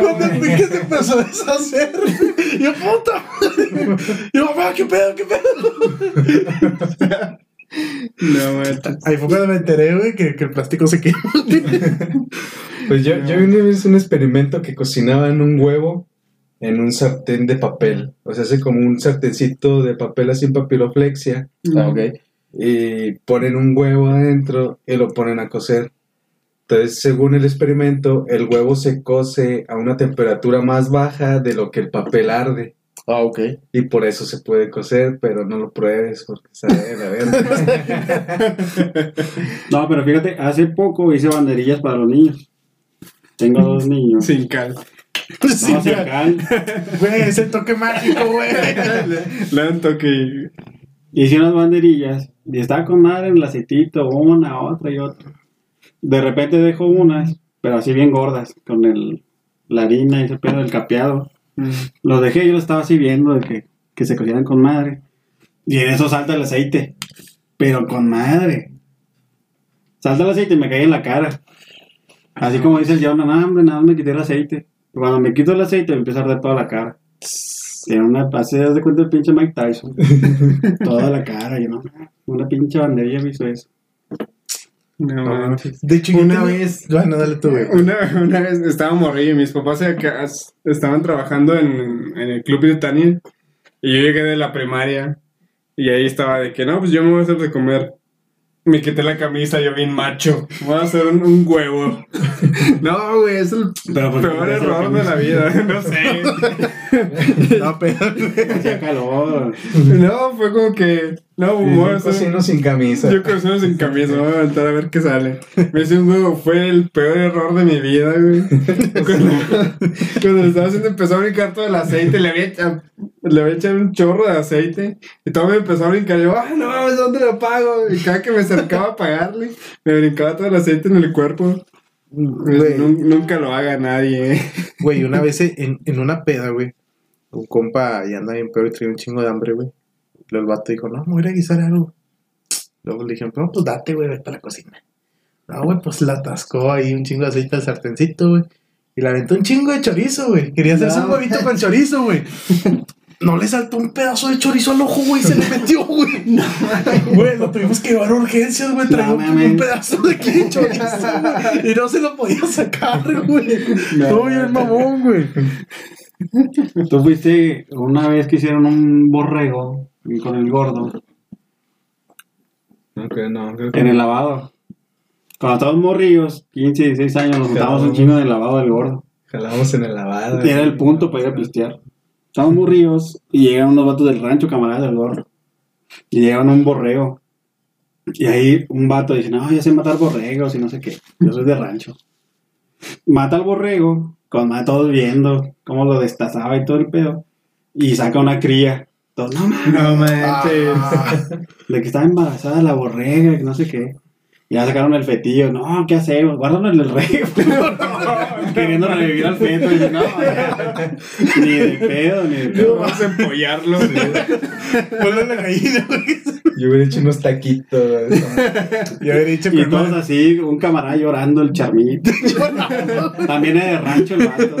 Cuando fui que se empezó a deshacer, yo, puta. Yo, mamá, ¿qué pedo, qué pedo? No. Ahí fue cuando me enteré, güey, que, que el plástico se quemó. Pues yo, yo vi una vez un experimento que cocinaban un huevo en un sartén de papel. O sea, hace como un sartencito de papel así en papiroflexia. Ah, ok. Y ponen un huevo adentro y lo ponen a cocer. Entonces, según el experimento, el huevo se cose a una temperatura más baja de lo que el papel arde. Ah, ok. Y por eso se puede cocer, pero no lo pruebes porque sabe la verga. No, pero fíjate, hace poco hice banderillas para los niños. Tengo dos niños. Sin cal. No, ya. caen. Güey, ese toque mágico, güey. Le, dan toque. Hice unas banderillas y estaba con madre en el aceitito, una, otra y otra. De repente dejo unas, pero así bien gordas, con el, la harina y ese pedo del capeado. Los dejé, yo lo estaba así viendo de que, que se cocieran con madre. Y en eso salta el aceite. Pero con madre. Salta el aceite y me cae en la cara. Así como dice el Jonah, no, hombre, nada, más me quité el aceite. Cuando me quito el aceite me empieza a arder toda la cara. Tiene una, haz de cuenta el pinche Mike Tyson. toda la cara, yo no, una pinche banderilla me hizo eso. No manches. De hecho, yo Una tenía- vez- Bueno, dale tú, güey. Una, una vez estaba morrillo y mis papás estaban trabajando en, en el club de Tania y yo llegué de la primaria y ahí estaba de que no, pues yo me voy a hacer de comer. Me quité la camisa, yo bien macho. Voy a hacer un, un huevo. No, güey, es el Pero ¿por qué peor error de la vida. No sé. No, pero. Hacía calor. No, fue como que. No, voy a yo sin camisa. Yo cocino sin camisa, voy a aventar a ver qué sale. Me hice un huevo, fue el peor error de mi vida, güey. Cuando, cuando lo estaba haciendo empezó a brincar todo el aceite, le había echado, le había echado un chorro de aceite y todo me empezó a brincar. Yo, ah, no mames, ¿dónde lo pago? Y cada que me acercaba a pagarle, me brincaba todo el aceite en el cuerpo. Güey. Nunca lo haga nadie, eh. Güey, una vez en, en una peda, güey, un compa y anda bien pedo y traía un chingo de hambre, güey. Luego el vato dijo, no, me voy a guisar algo. Luego le dijeron, no, pues date, güey, vete a la cocina. No, güey, pues la atascó ahí un chingo de aceite al sartencito, güey. Y le aventó un chingo de chorizo, güey. Quería hacerse No. un huevito con chorizo, güey. No le saltó un pedazo de chorizo al ojo, güey. Se le metió, güey. Güey, lo tuvimos que llevar a urgencias, güey. Traía No, un, pedazo de aquí de chorizo. Y no se lo podía sacar, güey. Todo bien mamón, güey. Tú fuiste una vez que hicieron un borrego con el gordo No, creo, no, creo que en el lavado. Cuando estábamos morrillos, 15, 16 años, nos juntábamos un chingo en el lavado del gordo. jalamos en el lavado. Era el punto para ir a pistear. Estábamos morrillos y llegaron unos vatos del rancho, camaradas del gordo. Y llegaron a un borrego. Y ahí un vato dice, no, ya sé matar borregos y no sé qué. Yo soy de rancho. Mata al borrego, con más todos viendo cómo lo destazaba y todo el pedo. Y saca una cría. Todos, no mames, No manches. Ah, de que estaba embarazada la borrega, que no sé qué. Y ya sacaron el fetillo. No, ¿qué hacemos? Guárdalo en el refri. Queriendo revivir al feto. Y yo, no, ni de pedo, ni de pedo. Vamos a empollarlo. ponle la gallina, güey. Yo hubiera hecho unos taquitos. güey. Y haber dicho Y todos no. así, un camarada llorando, el charmito. También es de rancho el vato.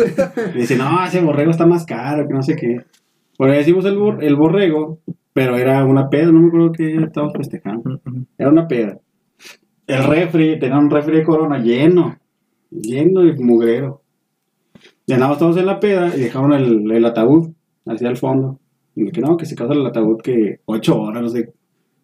Y dice, no, ese borrego está más caro, que no sé qué. Bueno, decimos el, bor- el borrego, pero era una peda, no me acuerdo que estábamos festejando. Era una peda. El refri, tenía un refri de corona lleno, lleno de mugrero. Y andábamos todos en la peda y dejaron el, el ataúd hacia el fondo. Y que no, que se casa el ataúd que ocho horas, no sé.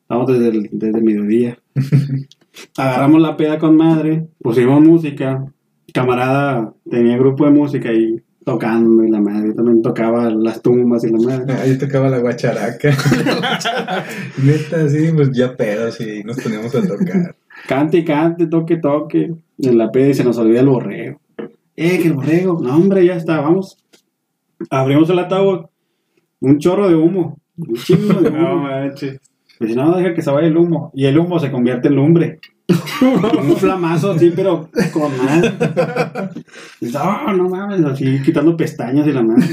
Estábamos desde el, desde mediodía. Agarramos la peda con madre, pusimos música. Camarada tenía grupo de música y tocando y la madre también tocaba las tumbas y la madre. Ahí tocaba la guacharaca. Neta, sí, pues ya pedos y nos poníamos a tocar. Cante y cante, toque, toque. En la peda y se nos olvida el borrego. Eh, que el borrego. No, hombre, ya está, vamos. Abrimos el ataúd. Un chorro de humo. Un chingo de No humo. manches. Pues no, deja que se vaya el humo. Y el humo se convierte en lumbre. un flamazo así, pero con más. No, no mames, así quitando pestañas y la madre.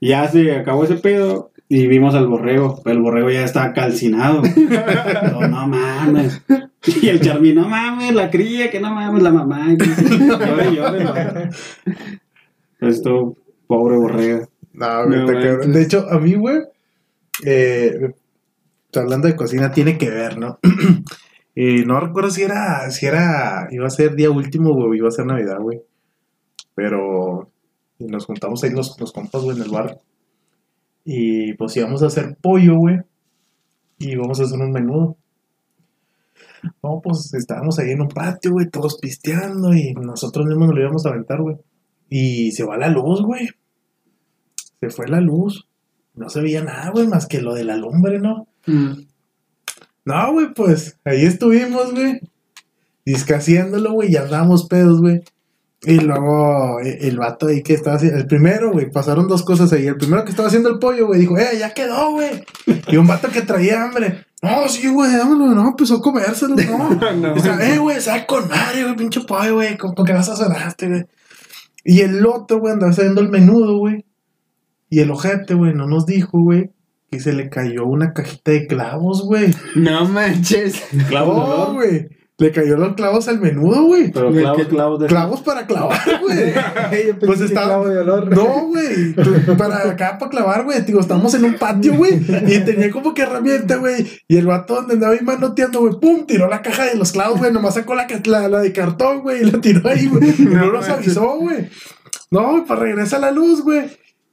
Y ya se acabó ese pedo y vimos al borrego. Pero el borrego ya está calcinado. No, no mames. Y el Charmy, no mames, la cría, que no mames, la mamá. Llore, llore. Esto, pobre borrego. No, güey, No te. De hecho, a mí, güey, eh, hablando de cocina, tiene que ver, ¿no? y no recuerdo si era, si era, iba a ser día último, güey, iba a ser Navidad, güey. Pero y nos juntamos ahí los, los compas, güey, en el bar. Y pues íbamos a hacer pollo, güey. Y íbamos a hacer un menudo. No, pues estábamos ahí en un patio, güey, todos pisteando y nosotros mismos nos lo íbamos a aventar, güey. Y se va la luz, güey se fue la luz. No se veía nada, güey, más que lo de la lumbre, ¿no? No, güey, pues ahí estuvimos, güey. Disque haciéndolo, güey, y andábamos pedos, güey. Y luego eh, el vato ahí que estaba haciendo, el primero, güey, pasaron dos cosas ahí. El primero que estaba haciendo el pollo, güey, dijo, eh, ya quedó, güey. Y un vato que traía hambre, no, sí, güey, dámelo, no, empezó a comérselo, no. No. O sea, eh, güey, sabe con madre, güey, pinche pollo, güey, ¿con, con qué vas a sonaste, güey? Y el otro, güey, andaba haciendo el menudo, güey. Y el ojete, güey, no nos dijo, güey, que se le cayó una cajita de clavos, güey. No manches. Clavos güey. Le cayó los clavos al menudo, güey. Pero ¿De clavos, clavos de. Clavos para clavar, güey. Pues está- clavo de olor. No, güey. Para acá, para clavar, güey. Digo, estamos en un patio, güey. Y tenía como que herramienta, güey. Y el vato donde andaba ahí manoteando, güey, pum, tiró la caja de los clavos, güey. Nomás sacó la, la, la de cartón, güey, y la tiró ahí, güey. Y no nos avisó, güey. No, güey, pues regresa la luz, güey.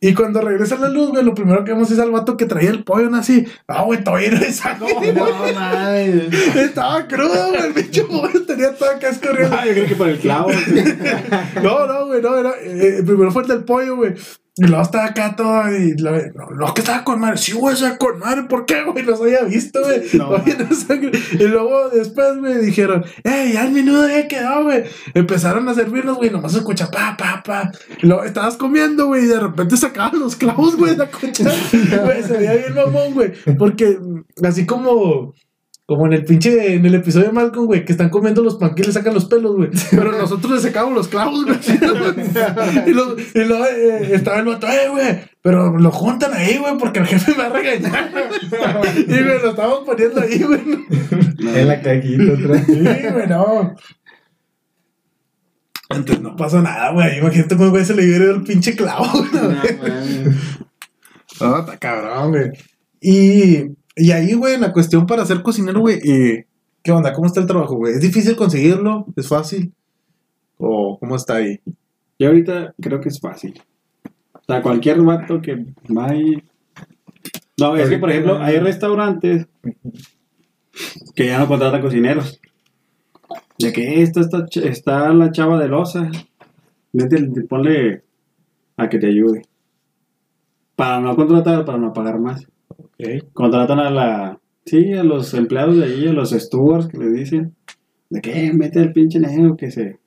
Y cuando regresa la luz, güey, lo primero que vemos es al vato que traía el pollo, ¿no? Así. Ah, güey, todavía no güey. No mames. Estaba crudo, güey. El bicho, güey, tenía toda acá escorriendo. Ah, yo creo que por el clavo. No, no, güey, no, era, eh, primero fue el del pollo, güey. Y luego estaba acá todo y la, no, no, que estaba con madre. Sí, güey, estaba con madre. ¿Por qué, güey? Los había visto, güey. No, y luego después, güey, dijeron, eh, ya el menudo ya quedó, güey. Empezaron a servirnos, güey, nomás se escucha pa, pa, pa. Y luego estabas comiendo, güey, y de repente sacaban los clavos, güey, de la cuchara. Güey, se veía bien mamón, güey. Porque mm, así como... Como en el pinche, en el episodio de Malcolm, güey, que están comiendo los panqués y le sacan los pelos, güey. Pero nosotros le sacamos los clavos, güey. y, los- y luego eh, estaba el vato, eh, güey. Pero lo juntan ahí, güey, porque el jefe me va a regañar. y, güey, lo estábamos poniendo ahí, güey. En la cajita otra. Sí, güey, no. Entonces no pasó nada, güey. Imagínate cómo güey se le ido el pinche clavo, güey. No, está cabrón, güey. Y, y ahí, güey, la cuestión para ser cocinero, güey, eh, ¿qué onda? ¿Cómo está el trabajo, güey? ¿Es difícil conseguirlo? ¿Es fácil? ¿O cómo está ahí? Yo ahorita creo que es fácil. O sea, cualquier vato que va y... No, es que, por ejemplo, hay restaurantes que ya no contratan cocineros. De que esta está, está la chava de losa. Vete, ponle a que te ayude. Para no contratar, para no pagar más. Contratan a la... Sí, a los empleados de ahí, a los stewards que le dicen. De que mete al pinche negro que se,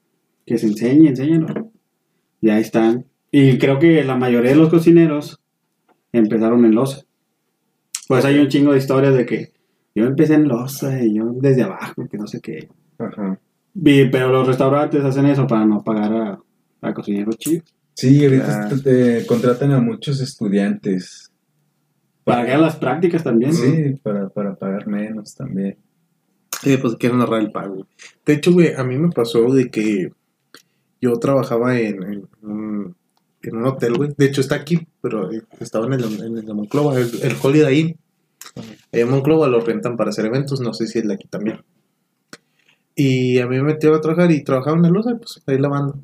que se enseñe, enséñalo. Y ahí están. Y creo que la mayoría de los cocineros empezaron en losa. Pues hay un chingo de historias de que yo empecé en losa y yo desde abajo, que no sé qué. Ajá. Y- pero los restaurantes hacen eso para no pagar a, a cocineros chidos. Sí, ahorita Ah. te, te contratan a muchos estudiantes. Para que hagan las prácticas también. Sí, para, para pagar menos también. Sí, pues quieren ahorrar el pago. De hecho, güey, a mí me pasó de que yo trabajaba en, en un, en un hotel, güey. De hecho, está aquí, pero eh, estaba en el, en el de Monclova, el, el Holiday Inn. En Monclova lo rentan para hacer eventos, no sé si es de aquí también. Y a mí me metieron a trabajar y trabajaba en la loza, pues ahí lavando.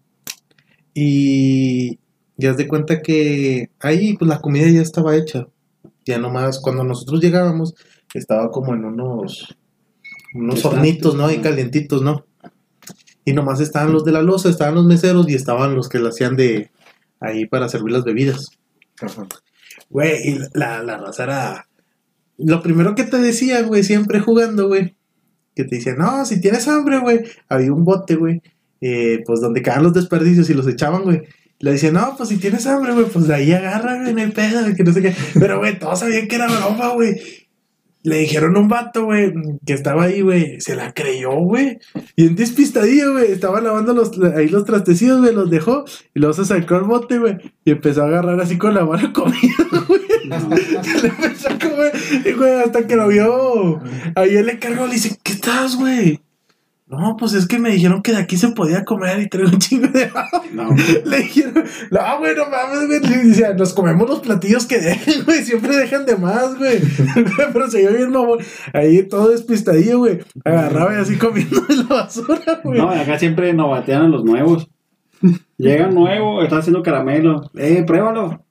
Y ya de cuenta que ahí, pues la comida ya estaba hecha. Ya nomás, cuando nosotros llegábamos, estaba como en unos unos hornitos, ¿no? Ahí ajá. calientitos, ¿no? Y nomás estaban los de la loza, estaban los meseros y estaban los que la hacían de ahí para servir las bebidas. Güey, y la, la raza era... Lo primero que te decía, güey, siempre jugando, güey, que te decían, no, si tienes hambre, güey, había un bote, güey, eh, pues donde caían los desperdicios y los echaban, güey. Le decían, no, pues si tienes hambre, güey, pues de ahí agarra, güey, no hay pedo, que no sé qué. Pero, güey, todos sabían que era broma, güey. Le dijeron a un vato, güey, que estaba ahí, güey, se la creyó, güey. Y en despistadillo, güey, estaba lavando los, ahí los trastecidos, güey, los dejó y luego se sacó el bote, güey, y empezó a agarrar así con la mano comida, güey. Le empezó a comer, y, güey, hasta que lo vio. Ahí él le cargó, le dice, ¿qué estás, güey? No, pues es que me dijeron que de aquí se podía comer y traigo un chingo de No. le dijeron, no, güey, no mames, güey. Le decía, nos comemos los platillos que dejen, güey. Siempre dejan de más, güey. Pero se vio bien, mamón. Ahí todo despistadillo, güey. Agarraba y así comiendo de la basura, güey. No, acá siempre nos batean a los nuevos. Llega nuevo, está haciendo caramelo. Eh, pruébalo.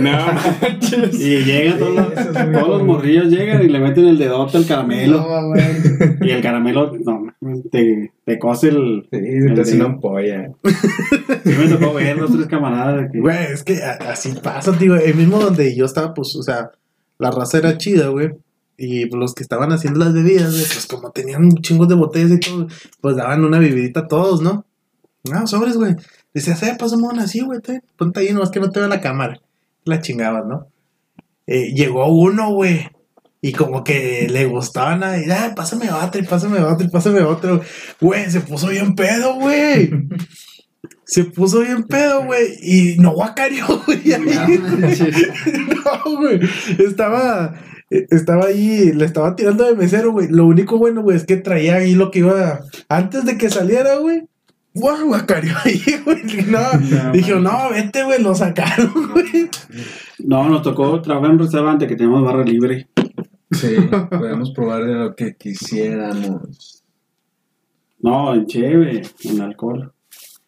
No manches. Y llegan todos los, es todos los morrillos llegan y le meten el dedote al caramelo. No. Y el caramelo, no, te, te cose el. Sí, el te hace una ampolla. Sí me tocó ver dos, tres camaradas. que- Güey, es que así pasa, tío. El mismo donde yo estaba, pues, o sea, la raza era chida, güey. Y los que estaban haciendo las bebidas, güey, pues como tenían chingos de botellas y todo, pues daban una bebidita a todos, ¿no? No, sobres, güey. Decías, eh, pásame una así, güey, te- ponte ahí, nomás que no te vea la cámara. La chingabas, ¿no? Eh, llegó uno, güey. Y como que le gustaban a ah, pásame otra, y pásame otra, y pásame otro. Güey, se puso bien pedo, güey. Se puso bien pedo, güey. Y no guacareó, güey. ahí. No, güey. Estaba. eh, Estaba ahí, le estaba tirando de mesero, güey. Lo único bueno, güey, es que traía ahí lo que iba. Antes de que saliera, güey. Guau, guacareó ahí, güey. No, No, dije, no, vete, güey, lo sacaron, güey. No, nos tocó trabajar en un restaurante que teníamos barra libre. Sí, podemos probar de lo que quisiéramos. No, en cheve, en alcohol.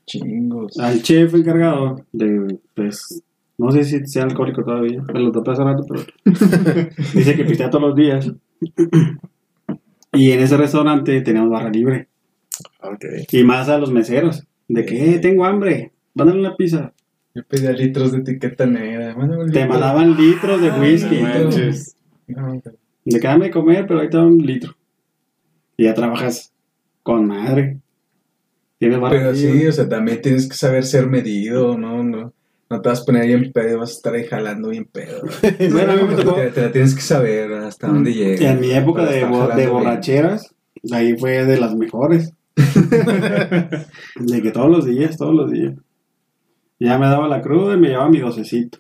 Chingos. Al chef encargado de, pues, no sé si sea alcohólico todavía, me lo topé hace rato, pero dice que pistea todos los días. Y en ese restaurante teníamos barra libre. Y más a los meseros. De que, eh, tengo hambre, mándale una pizza. Yo pedía litros de etiqueta negra. Te mandaban litros de whisky. No De que dame de comer, pero ahí te dan un litro. Y ya trabajas con madre. Tienes Pero sí, o sea, también tienes que saber ser medido, ¿no? No, no te vas a poner ahí en pedo, vas a estar ahí jalando bien pedo. Bueno, a mí me tocó. Te, te la tienes que saber hasta dónde llega. Y en mi época de, bo- bien. borracheras, ahí fue de las mejores. de que todos los días, todos los días. Ya me daba la cruda y me llevaba mi docecito.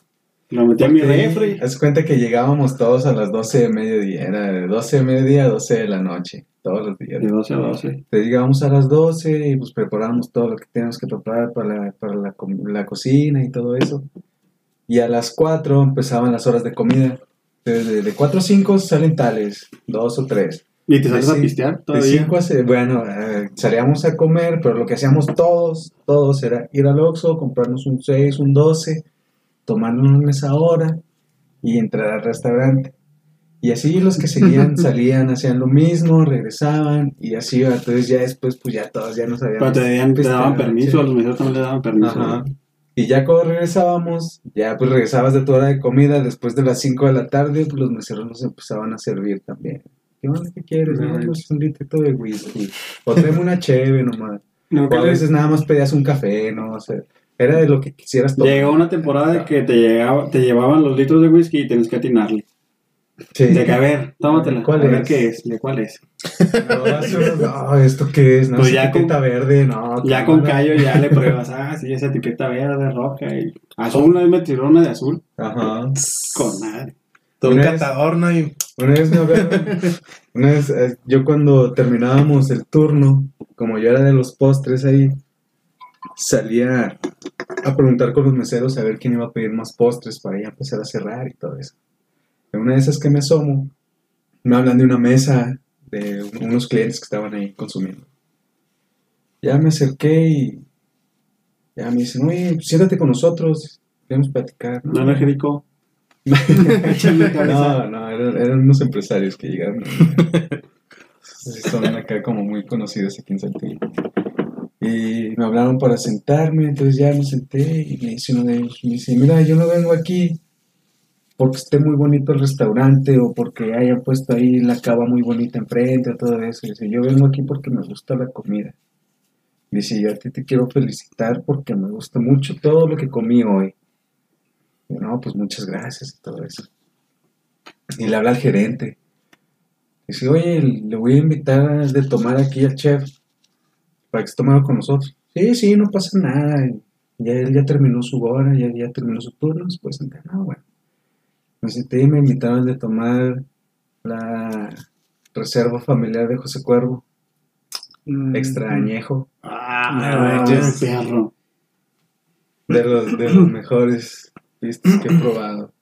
Lo metí en mi refri. Haz cuenta que llegábamos todos a las 12 de mediodía. Era de 12 de mediodía a 12 de la noche. Todos los días. De 12 a 12. Entonces llegábamos a las 12 y pues preparábamos todo lo que teníamos que preparar para la, para la, la cocina y todo eso. Y a las 4 empezaban las horas de comida. Entonces de, de 4 a 5 salen tales, dos o tres. ¿Y te De a pistear De todavía? 5 a 6, bueno, eh, salíamos a comer, pero lo que hacíamos todos, todos era ir al Oxxo, comprarnos un 6, un 12, tomarnos una mesa hora y entrar al restaurante. Y así los que seguían salían, hacían lo mismo, regresaban y así iba. Entonces ya después, pues ya todos ya nos Pero habíamos... te, daban- te daban pisteado, permiso, a los meseros también le daban permiso. Ajá. Y ya cuando regresábamos, ya pues regresabas de tu hora de comida, después de las 5 de la tarde, pues los meseros nos empezaban a servir también. ¿Qué onda? ¿Qué quieres? No, pues un litrito de whisky. O tráeme una cheve nomás. O Nunca a veces nada más pedías un café, ¿no? O sea, era de lo que quisieras tomar. Llegó una temporada de que te, llegaba, te llevaban los litros de whisky y tenías que atinarle. Sí. De que, a ver, tómatela. ¿Cuál a ver es? qué es, de cuál es. No, no, ¿esto qué es? No, Pues es ya con- etiqueta verde, no. Ya con callo ya le pruebas, ah, sí, esa etiqueta verde, roja y... Azul, una vez me tiró una de azul. Ajá. Con madre. Todo un Una vez- catador, ¿no? Y Una vez me hablaron, una vez, eh, yo cuando terminábamos el turno, como yo era de los postres ahí, salía a preguntar con los meseros a ver quién iba a pedir más postres para ya empezar a cerrar y todo eso. En una de esas que me asomo, me hablan de una mesa de unos clientes que estaban ahí consumiendo. Ya me acerqué y ya me dicen, oye, siéntate con nosotros, queremos platicar. No era Jerico. No, no, eran, eran unos empresarios que llegaron. Son acá como muy conocidos aquí en Saltillo. Y me hablaron para sentarme, entonces ya me senté y me dice uno de ellos, me dice, mira, yo no vengo aquí porque esté muy bonito el restaurante o porque hayan puesto ahí la cava muy bonita enfrente o todo eso. Dice, yo vengo aquí porque me gusta la comida. Dice, yo a ti te quiero felicitar porque me gusta mucho todo lo que comí hoy. Y yo, no, pues muchas gracias y todo eso. Y le habla al gerente. Dice, oye, le voy a invitar de tomar aquí al chef para que se tome con nosotros. Sí, sí, no pasa nada. Ya él ya terminó su hora, ya, ya terminó su turno, se puede sentar. No, bueno. Me senté y me invitaron de tomar la reserva familiar de José Cuervo, Mm, extra añejo, Ah, No, manches. perro. de los, de los mejores pistas que he probado.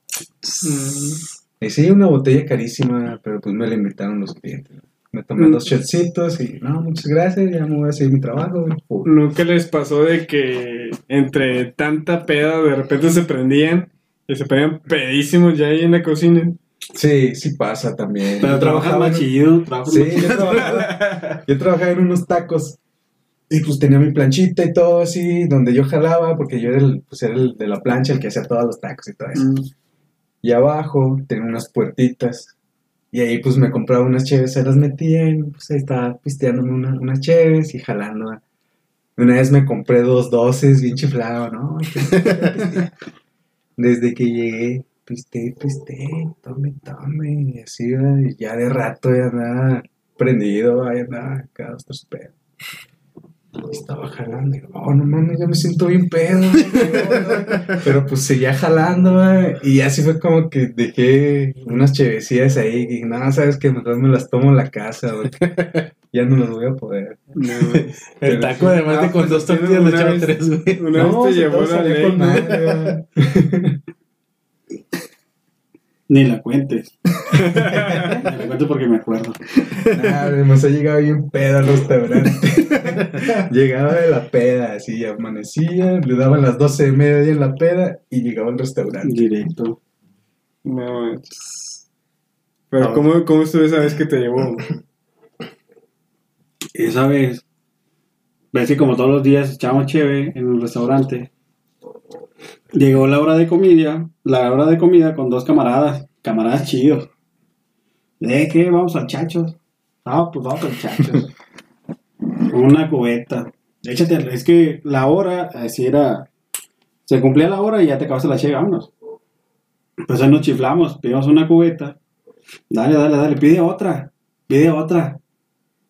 mm, Y sí, una botella carísima, pero pues me la invitaron los clientes. Me tomé Mm. dos shotcitos y no, muchas gracias, ya me voy a seguir mi trabajo. ¿Nunca les pasó de que entre tanta peda de repente se prendían y se ponían pedísimos ya ahí en la cocina? Sí, sí pasa también. Pero trabajaba más chido. Sí, yo trabajaba, yo trabajaba en unos tacos y pues tenía mi planchita y todo así, donde yo jalaba, porque yo era el, pues era el de la plancha, el que hacía todos los tacos y todo eso. Mm, Y abajo tenía unas puertitas. Y ahí pues me compraba unas cheves, se las metía y pues ahí estaba pisteándome una- unas cheves y jalando. Una vez me compré dos doces, bien chiflado, ¿no? Desde que llegué, piste, piste, tome, tome. Y así, ya de rato ya andaba prendido, ahí andaba cada dos, tres pedos. Estaba jalando, y, oh, no mames, ya me siento bien pedo. Pero pues seguía jalando, y así fue como que dejé unas chevecillas ahí. Y dije, no, sabes que mejor me las tomo en la casa, porque ya no las voy a poder. no, el Pero taco sí. de con pues, dos tortillas le una echaba vez- tres, güey. Una No, vez te llevó la ley, con ¿no? madre, ¿verdad? Ni la cuentes. Ni la cuentes porque me acuerdo. Nada, además ha llegado bien pedo al restaurante. llegaba de la peda, así, amanecía, le daban las 12 de mediodía en la peda y llegaba al restaurante. Directo. No. Pero ¿cómo, ¿cómo estuvo esa vez que te llevó? Esa vez, ves que como todos los días echábamos cheve en el restaurante. Llegó la hora de comida, la hora de comida con dos camaradas, camaradas chidos. ¿De qué? Vamos al chachos. Ah, pues vamos al chachos. Una cubeta. Échate, es que la hora, así era. Se cumplía la hora y ya te acabaste la cheve, vámonos. Pues ahí nos chiflamos, pedimos una cubeta. Dale, dale, dale, pide otra, pide otra.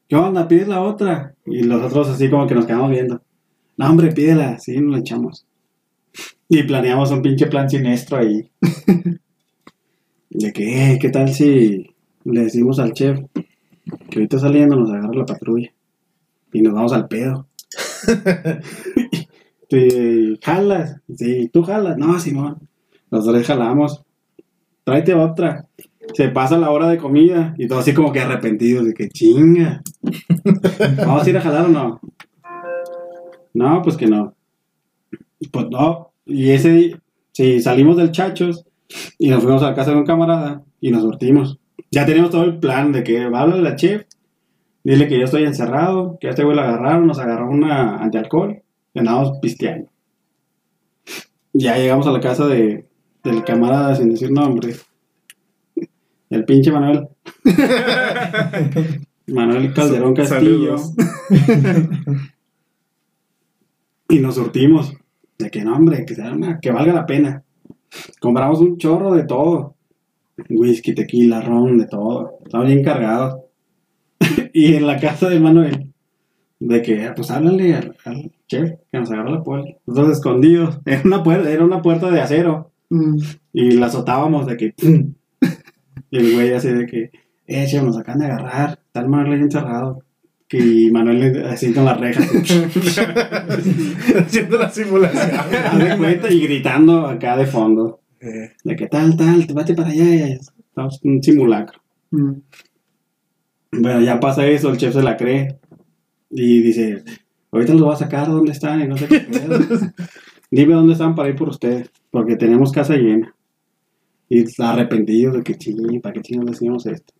¿Qué onda? Pides la otra. Y los otros así como que nos quedamos viendo. No, hombre, pídela. Sí, nos la echamos. Y planeamos un pinche plan siniestro ahí. De que, eh, ¿qué tal si le decimos al chef que ahorita saliendo nos agarra la patrulla y nos vamos al pedo? y, ¿Jalas? Sí, ¿tú jalas? No, Simón. Los tres jalamos. Tráete otra. Se pasa la hora de comida y todo así como que arrepentidos de que chinga. ¿Vamos a ir a jalar o no? No, pues que no. Pues no. Y ese día, sí, salimos del Chachos y nos fuimos a la casa de un camarada y nos sortimos. Ya teníamos todo el plan de que va a hablar la chef, dile que yo estoy encerrado, que a este güey lo agarraron, nos agarró una antialcohol y andábamos pisteando. Ya llegamos a la casa de, del camarada sin decir nombre. El pinche Manuel. Manuel Calderón Castillo. Saludos. Y nos surtimos. De que no, hombre, que, sea una- que valga la pena. Compramos un chorro de todo. Whisky, tequila, ron, de todo. Estamos bien cargados. y en la casa de Manuel, de que, pues háblale al, al chef que nos agarró la puerta. Nosotros escondidos. Era una puerta, era una puerta de acero. Mm. Y la azotábamos de que. ¡pum! Y el güey así de que, eh, chef, nos acaban de agarrar. Está el Manuel ahí encerrado. Y Manuel le- así con las rejas. Haciendo la simulación. Haz de cuenta y gritando acá de fondo. Eh, De que tal, tal, te vete para allá. Estamos en un simulacro. Mm. Bueno, ya pasa eso, el chef se la cree. Y dice, ahorita los voy a sacar, ¿dónde están? Y no sé qué pedo. Dime dónde están para ir por ustedes, porque tenemos casa llena. Y está arrepentido de que ching, ¿para qué chingos decimos esto?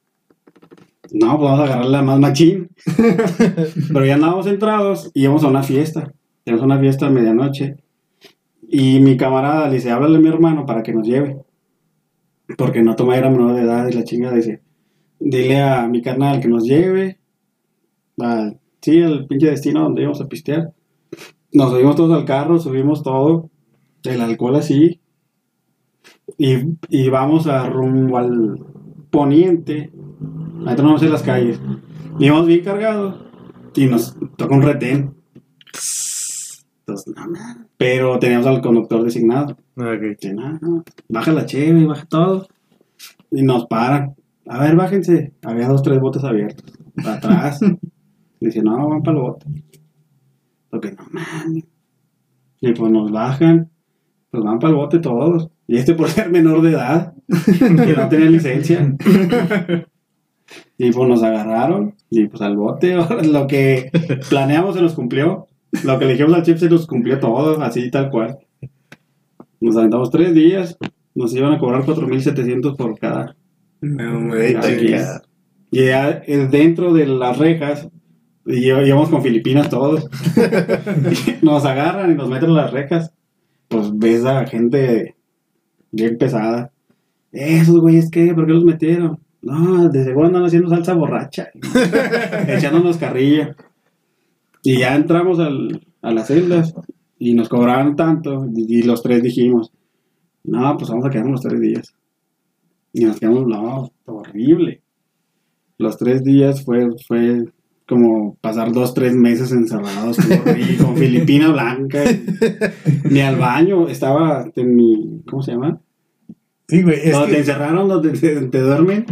No, pues vamos a agarrar la más machín. Pero ya andábamos entrados y íbamos a una fiesta. Tenemos una fiesta a medianoche. Y mi camarada le dice, háblale a mi hermano para que nos lleve. Porque no toma era menor de edad y la chinga dice, dile a mi carnal que nos lleve. Al, sí, al pinche destino donde íbamos a pistear. Nos subimos todos al carro, subimos todo. El alcohol así. Y, y vamos a rumbo al poniente. Ahí no sé las calles. Íbamos bien cargados. Y nos toca un retén. Entonces, no. Pero teníamos al conductor designado. ok. Dice, no, no, baja la cheve, baja todo. Y nos paran. A ver, bájense. Había dos, tres botes abiertos. Para atrás. Dice, no, van para el bote. Porque no mames. Y pues nos bajan. Pues van para el bote todos. Y este por ser menor de edad. que no tenía licencia. Y pues nos agarraron. Y pues al bote. Lo que planeamos se nos cumplió. Lo que le dijimos al chef se nos cumplió todo. Así tal cual. Nos aventamos tres días. Nos iban a cobrar 4.700 por cada. No, queda. Y ya eh, dentro de las rejas, y íbamos con Filipinas todos. nos agarran y nos meten en las rejas. Pues ves a gente bien pesada. Esos güeyes, ¿qué? ¿Por qué los metieron? No, de seguro andan haciendo salsa borracha. Echándonos carrilla. Y ya entramos al- a las celdas y nos cobraron tanto. Y, y los tres dijimos, no, pues vamos a quedarnos los tres días. Y nos quedamos, no, horrible. Los tres días fue, fue como pasar dos, tres meses encerrados con, con Filipina Blanca. y- Ni al baño, estaba en mi, ¿cómo se llama? Sí, güey. Es donde te encerraron, donde te, te duermen.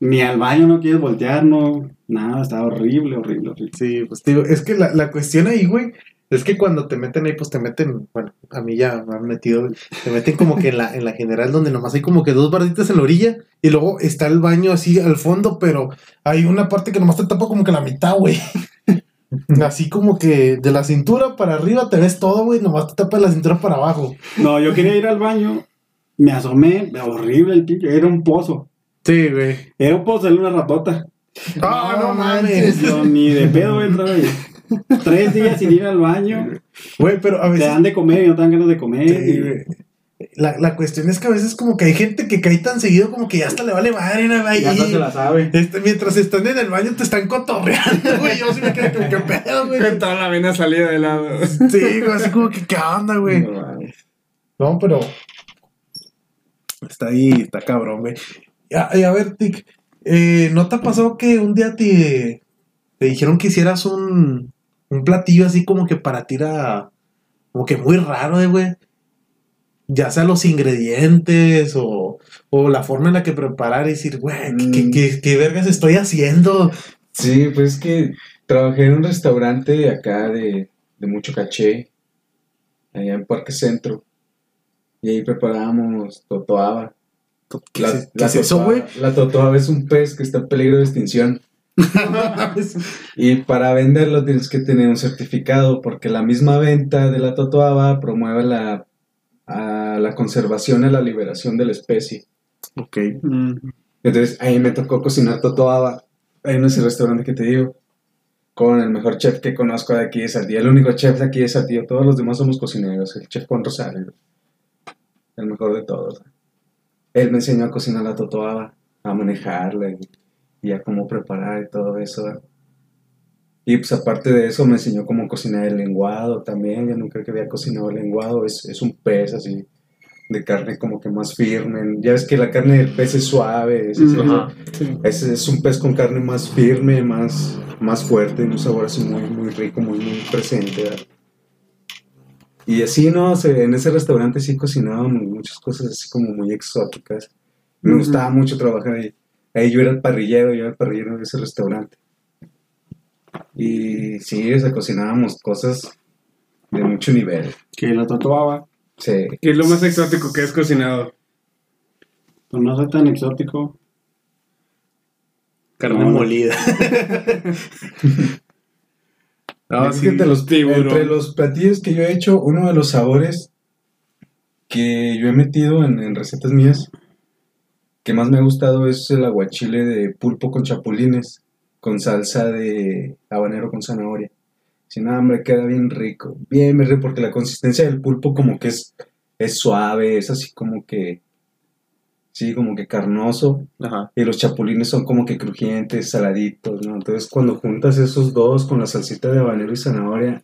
Ni al baño no quieres voltear, no. Nada, estaba horrible, horrible, horrible. sí, pues te digo, es que la, la cuestión ahí, güey, es que cuando te meten ahí, pues te meten, bueno, a mí ya me han metido, te meten como que en la, en la general donde nomás hay como que dos barditas en la orilla y luego está el baño así al fondo, pero hay una parte que nomás te tapa como que la mitad, güey. Así como que de la cintura para arriba te ves todo, güey, nomás te tapa de la cintura para abajo. No, yo quería ir al baño, me asomé, horrible el pinche, era un pozo. Sí, güey. Era un pozo, era una ratota. Ah, no, No mames. Yo ni de pedo voy a entrar ahí. Tres días sin ir al baño, Güey, pero a te veces dan de comer y no te dan ganas de comer. Sí, y- güey. La, la cuestión es que a veces como que hay gente que cae tan seguido como que ya hasta le vale madre, ¿no? Ahí, ya no se la sabe. este, mientras están en el baño te están cotorreando, güey. Yo sí me quedé como que pedo, güey. Con toda la vena salida de lado. Sí, güey, así como que qué onda, güey. No mames. No, pero está ahí, está cabrón, güey. Y a, ver, Tic, eh, ¿no te ha pasado que un día te, te dijeron que hicieras un, un platillo así como que para ti era como que muy raro, eh, güey? ya sea los ingredientes o, o la forma en la que preparar y decir, güey, ¿qué, Mm. qué, qué vergas estoy haciendo? Sí, pues es que trabajé en un restaurante acá de, de mucho caché, allá en Parque Centro. Y ahí preparábamos totoaba. ¿Qué, La- es, qué la es eso, totoaba- güey? La totoaba es un pez que está en peligro de extinción. Y para venderlo tienes que tener un certificado porque la misma venta de la totoaba promueve la, a la conservación y la liberación de la especie. ok. Mm. Entonces ahí me tocó cocinar totoaba, ahí en ese restaurante que te digo, con el mejor chef que conozco de aquí de Saltillo, el único chef de aquí de Saltillo, todos los demás somos cocineros, el chef Juan Rosario, el mejor de todos. Él me enseñó a cocinar la totoaba, a manejarla y, y a cómo preparar y todo eso. Y pues aparte de eso me enseñó cómo cocinar el lenguado también, yo nunca que había cocinado el lenguado, es, es un pez así de carne como que más firme. Ya ves que la carne del pez es suave, es, es- un pez con carne más firme, más, más fuerte, un sabor así muy, muy rico, muy, muy presente. ¿verdad? Y así, ¿no? Se- en ese restaurante sí cocinaban muchas cosas así como muy exóticas. Me gustaba mucho trabajar ahí. Ahí yo era el parrillero, yo era el parrillero de ese restaurante. Y sí, o sea, cocinábamos cosas de mucho nivel. Que la tatuaba. Sí. ¿Qué es lo más exótico que has cocinado? Pues no soy tan exótico. Carne no. molida. No, Sí, entre los, tiburón. entre los platillos que yo he hecho, uno de los sabores que yo he metido en, en recetas mías, que más me ha gustado es el aguachile de pulpo con chapulines, con salsa de habanero con zanahoria. Si no, hombre, queda bien rico, bien, bien rico, porque la consistencia del pulpo como que es, es suave, es así como que, sí, como que carnoso, Ajá. y los chapulines son como que crujientes, saladitos, ¿no? Entonces cuando juntas esos dos con la salsita de habanero y zanahoria,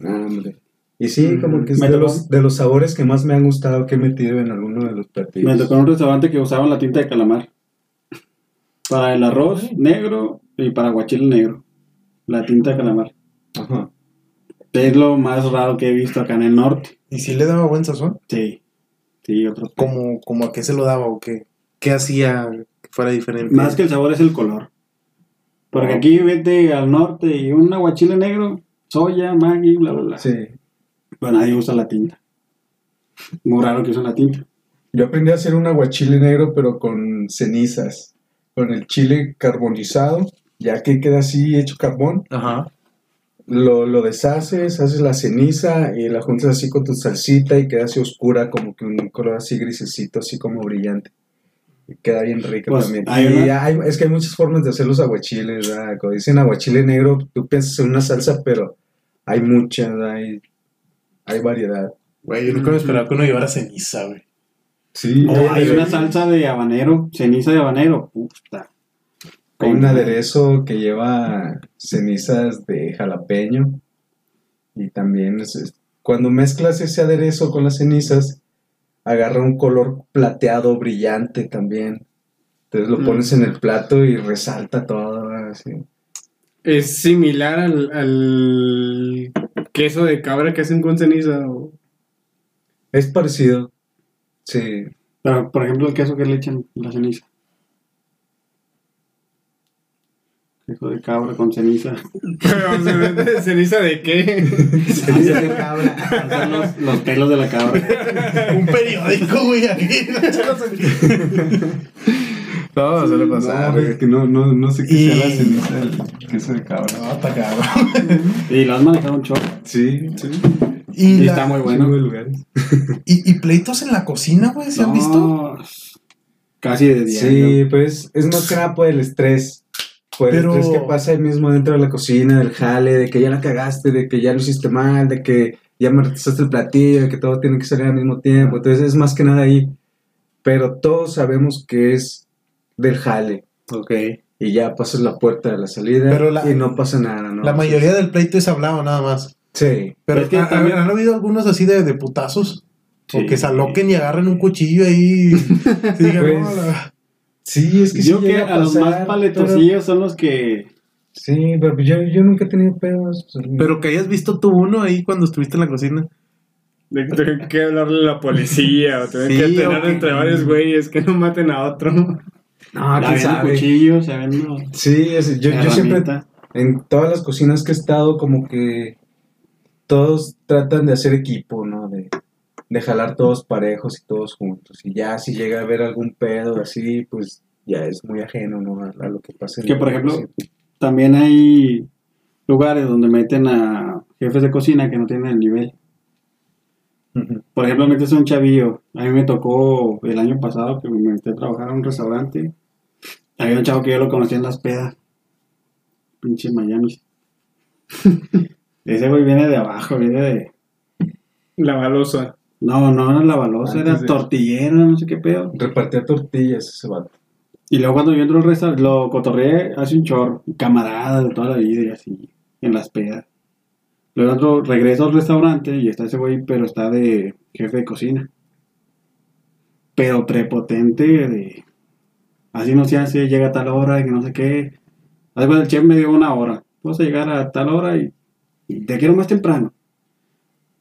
ah, hombre. Y sí, Mm, como que es de tocó- los, de los sabores que más me han gustado que he metido en alguno de los platillos. Me tocó en un restaurante que usaban la tinta de calamar. Para el arroz negro y para guachile negro. La tinta de calamar. Ajá. Es lo más raro que he visto acá en el norte. ¿Y si le daba buen sazón? Sí. Sí, otro. ¿Cómo, cómo a qué se lo daba o qué? ¿Qué hacía que fuera diferente? Más que el sabor es el color. Porque Oh. aquí vete al norte y un aguachile negro, soya, maggi, bla, bla, bla. Sí. Pero nadie usa la tinta. Muy raro que usen la tinta. Yo aprendí a hacer un aguachile negro, pero con cenizas, con el chile carbonizado, ya que queda así hecho carbón, Ajá. Lo, lo deshaces, haces la ceniza y la juntas así con tu salsita y queda así oscura, como que un color así grisecito, así como brillante. Y queda bien rico Pues, también. hay Y una- hay- es que hay muchas formas de hacer los aguachiles, ¿verdad? Cuando dicen aguachile negro, tú piensas en una salsa, pero hay muchas, hay, hay variedad. Güey, yo nunca me esperaba que uno llevara ceniza, güey. Sí, Oh, hay hay, una salsa de habanero, ceniza de habanero. Puta. Hay un aderezo que lleva cenizas de jalapeño y también es- cuando mezclas ese aderezo con las cenizas, agarra un color plateado brillante también. Entonces lo Mm. pones en el plato y resalta todo. así. ¿Es similar al, al queso de cabra que hacen con ceniza? o- Es parecido. Sí. Pero, por ejemplo, el queso que le echan la ceniza. Queso de cabra con ceniza. Pero, ¿de ¿Ceniza de qué? Ceniza de cabra. Los, los pelos de la cabra. Un periódico, güey, aquí. no, se le pasaba, güey. que no, no, no sé qué sea la ceniza del queso de cabra. No, está cabrón. Y lo has manejado un chorro. Sí, sí. Y, Y la- está muy Bueno. y, y pleitos en la cocina, güey, ¿se han No, visto? Casi de diario. Sí, pues es más que nada por el estrés. Por Pero- estrés que pasa ahí mismo dentro de la cocina, del jale, de que ya la cagaste, de que ya lo hiciste mal, de que ya me retrasaste el platillo, de que todo tiene que salir al mismo tiempo. Entonces es más que nada ahí. Pero todos sabemos que es del jale. Ok. Y ya pasas la puerta de la salida Pero la- y no pasa nada, ¿no? La mayoría del pleito es hablado nada más. Sí. Pero Es que ¿ha- también- ¿han habido algunos así de, de putazos? O Sí. que se aloquen y agarren un cuchillo ahí. y digan, Pues, "No, la-". Sí, es que sí Yo que llega a los pasar, más paletosillos son los que. Sí, pero yo, yo nunca he tenido pedos. Pero que hayas visto tú uno ahí cuando estuviste en la cocina. De que tengo que hablarle a la policía o tengo Sí, que tener que- entre varios güeyes que no maten a otro. No, venden sabe. cuchillos, venden Sí, es- yo, yo siempre, en todas las cocinas que he estado, como que todos tratan de hacer equipo, ¿no? De, de jalar todos parejos y todos juntos. Y ya si llega a haber algún pedo así, pues ya es muy ajeno, ¿no? A, a lo que pasa. en Que, por ejemplo, cocina. También hay lugares donde meten a jefes de cocina que no tienen el nivel. Por ejemplo, metes a un chavillo. A mí me tocó el año pasado que me metí a trabajar en un restaurante. Había un chavo que yo lo conocía en las pedas. Pinche Miami. Ese güey viene de abajo, viene de. La balosa. No, no era la balosa, Antes era de- tortillero, no sé qué pedo. Repartía tortillas ese vato. Y luego cuando yo entro al restaurante, lo cotorreé hace un chorro, camarada de toda la vida y así, en las pedas. Luego entro, regreso al restaurante y está ese güey, pero está de jefe de cocina. Pero prepotente de... Así no se hace, llega a tal hora y que no sé qué. Además el chef me dio una hora. Vas a llegar a tal hora y, y te quiero más temprano.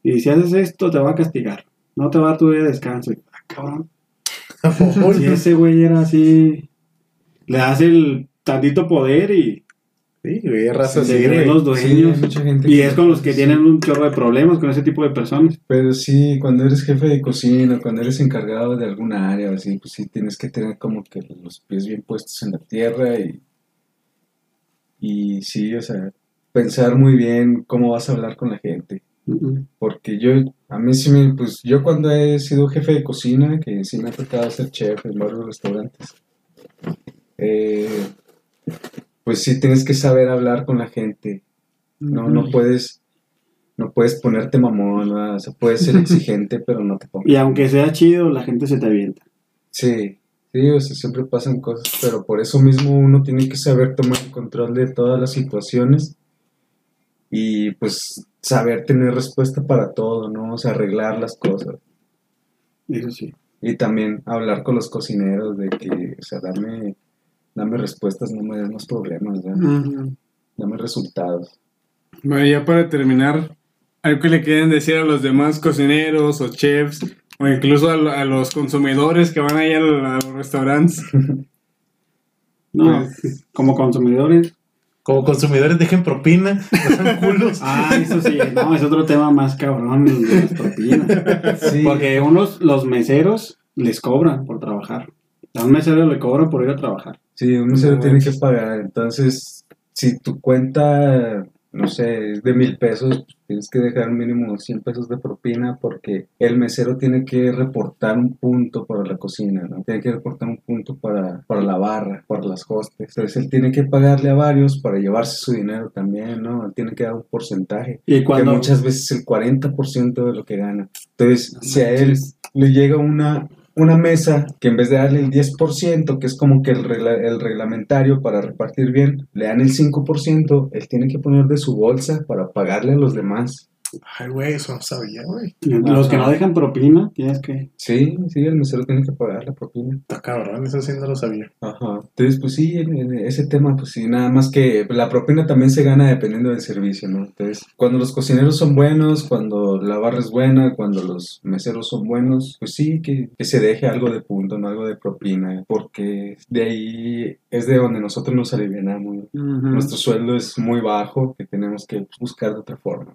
Y si haces esto te va a castigar. No te va a tu día de descanso. Y, ah, cabrón. Si ese güey era así, le das el tantito poder y Sí, güey, raza güey. los Sí, dueños. gente y que- es con los que tienen un chorro de problemas con ese tipo de personas. Pero sí, cuando eres jefe de cocina, cuando eres encargado de alguna área, o así, pues sí tienes que tener como que los pies bien puestos en la tierra y, y sí, o sea, pensar muy bien cómo vas a hablar con la gente. Porque yo, a mí sí me, pues yo cuando he sido jefe de cocina, que sí me ha tocado ser chef en varios restaurantes, eh, pues sí tienes que saber hablar con la gente. No, no puedes, no puedes ponerte mamón, ¿verdad? o sea, puedes ser exigente, pero no te pongas. Y aunque sea chido, la gente se te avienta. Sí, sí, o sea, siempre pasan cosas, pero por eso mismo uno tiene que saber tomar el control de todas las situaciones y pues saber tener respuesta para todo, ¿no? O sea, arreglar las cosas. Eso sí. Y también hablar con los cocineros de que, o sea, dame, dame respuestas, no me des más problemas, ¿verdad? Ujú. dame resultados. Bueno, ya para terminar, algo que le quieren decir a los demás cocineros o chefs o incluso a, a los consumidores que van ahí a, a los restaurantes. No, Pues- como consumidores. Como consumidores dejen propina, no sean culos. Ah, eso sí, no, es otro tema más cabrón de las propinas. Sí, Porque unos, los meseros, les cobran por trabajar. A un mesero le cobran por ir a trabajar. sí, lo No tiene que pagar. Entonces, si tu cuenta, no sé, de mil pesos, pues, tienes que dejar mínimo 100 pesos de propina porque el mesero tiene que reportar un punto para la cocina, ¿no? Tiene que reportar un punto para, para la barra, para las hostes. Entonces, él tiene que pagarle a varios para llevarse su dinero también, ¿no? Él tiene que dar un porcentaje. Y que muchas veces el 40% de lo que gana. Entonces, No si a él le llega una, una mesa que en vez de darle el 10%, que es como que el, el reglamentario para repartir bien, le dan el 5%, él tiene que poner de su bolsa para pagarle a los demás. Ay, güey, eso no sabía, güey. Los que no dejan propina, tienes que... Sí, sí, el mesero tiene que pagar la propina. Está cabrón, eso sí no lo sabía. Ajá. Entonces, pues sí, en, en ese tema, pues sí, nada más que la propina también se gana dependiendo del servicio, ¿no? Entonces, cuando los cocineros son buenos, cuando la barra es buena, cuando los meseros son buenos, pues sí, que, que se deje algo de punto, no algo de propina, porque de ahí es de donde nosotros nos alivianamos. Nuestro sueldo es muy bajo, que tenemos que buscar de otra forma.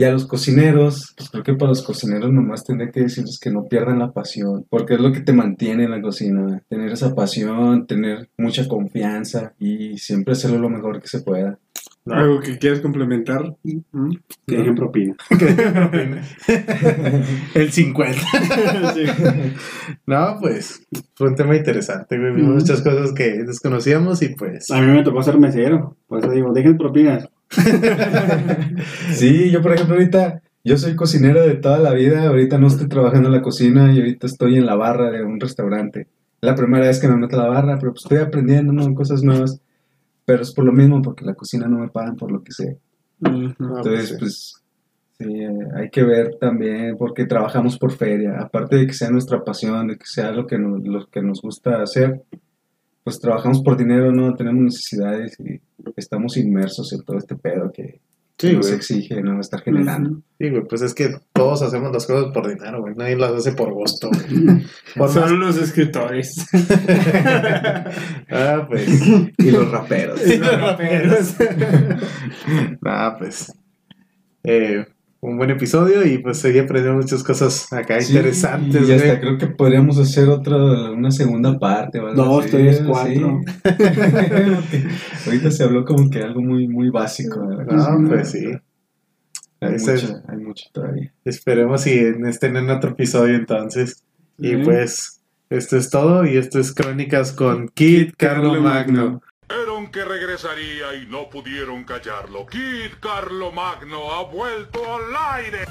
Y a los cocineros, pues creo que para los cocineros nomás tendría que decirles que no pierdan la pasión, porque es lo que te mantiene en la cocina, tener esa pasión, tener mucha confianza y siempre hacerlo lo mejor que se pueda. ¿Algo que quieras complementar? Ujú. Que dejen propina. El 50. Sí. No, pues fue un tema interesante, güey. Vimos Ujú. muchas cosas que desconocíamos y pues. A mí me tocó ser mesero. Por eso digo, dejen propinas. Sí, yo por ejemplo ahorita, yo soy cocinero de toda la vida, ahorita no estoy trabajando en la cocina y ahorita estoy en la barra de un restaurante. La primera vez que me meto a la barra, pero pues estoy aprendiendo, ¿no? Cosas nuevas. Pero es por lo mismo, porque la cocina no me pagan por lo que sé. Ujú. no, Entonces, pues, pues, sí, eh, hay que ver también, porque trabajamos por feria. Aparte de que sea nuestra pasión, de que sea lo que nos, lo que nos gusta hacer, pues trabajamos por dinero, no tenemos necesidades y estamos inmersos en todo este pedo que Sí, nos güey. exige, ¿no? Estar generando. Sí, güey, pues es que todos hacemos las cosas por dinero, güey. Nadie las hace por gusto, güey. Por más- Son los escritores. Ah, pues. Y los raperos. Sí, los raperos. Nah, pues. eh, un buen episodio y pues seguí aprendiendo muchas cosas acá Sí, interesantes, Y hasta güey. creo que podríamos hacer otra, una segunda parte. algo Dos, así, tres, sí. cuatro. Ahorita se habló como que algo muy, muy básico. ¿verdad? No, pues sí. Hay mucho, hay mucho todavía. Esperemos y estén en otro episodio entonces. Y pues, esto es todo. Y esto es Crónicas con Kid Carlo Magno. Que regresaría y no pudieron callarlo. Kid Carlo Magno ha vuelto al aire.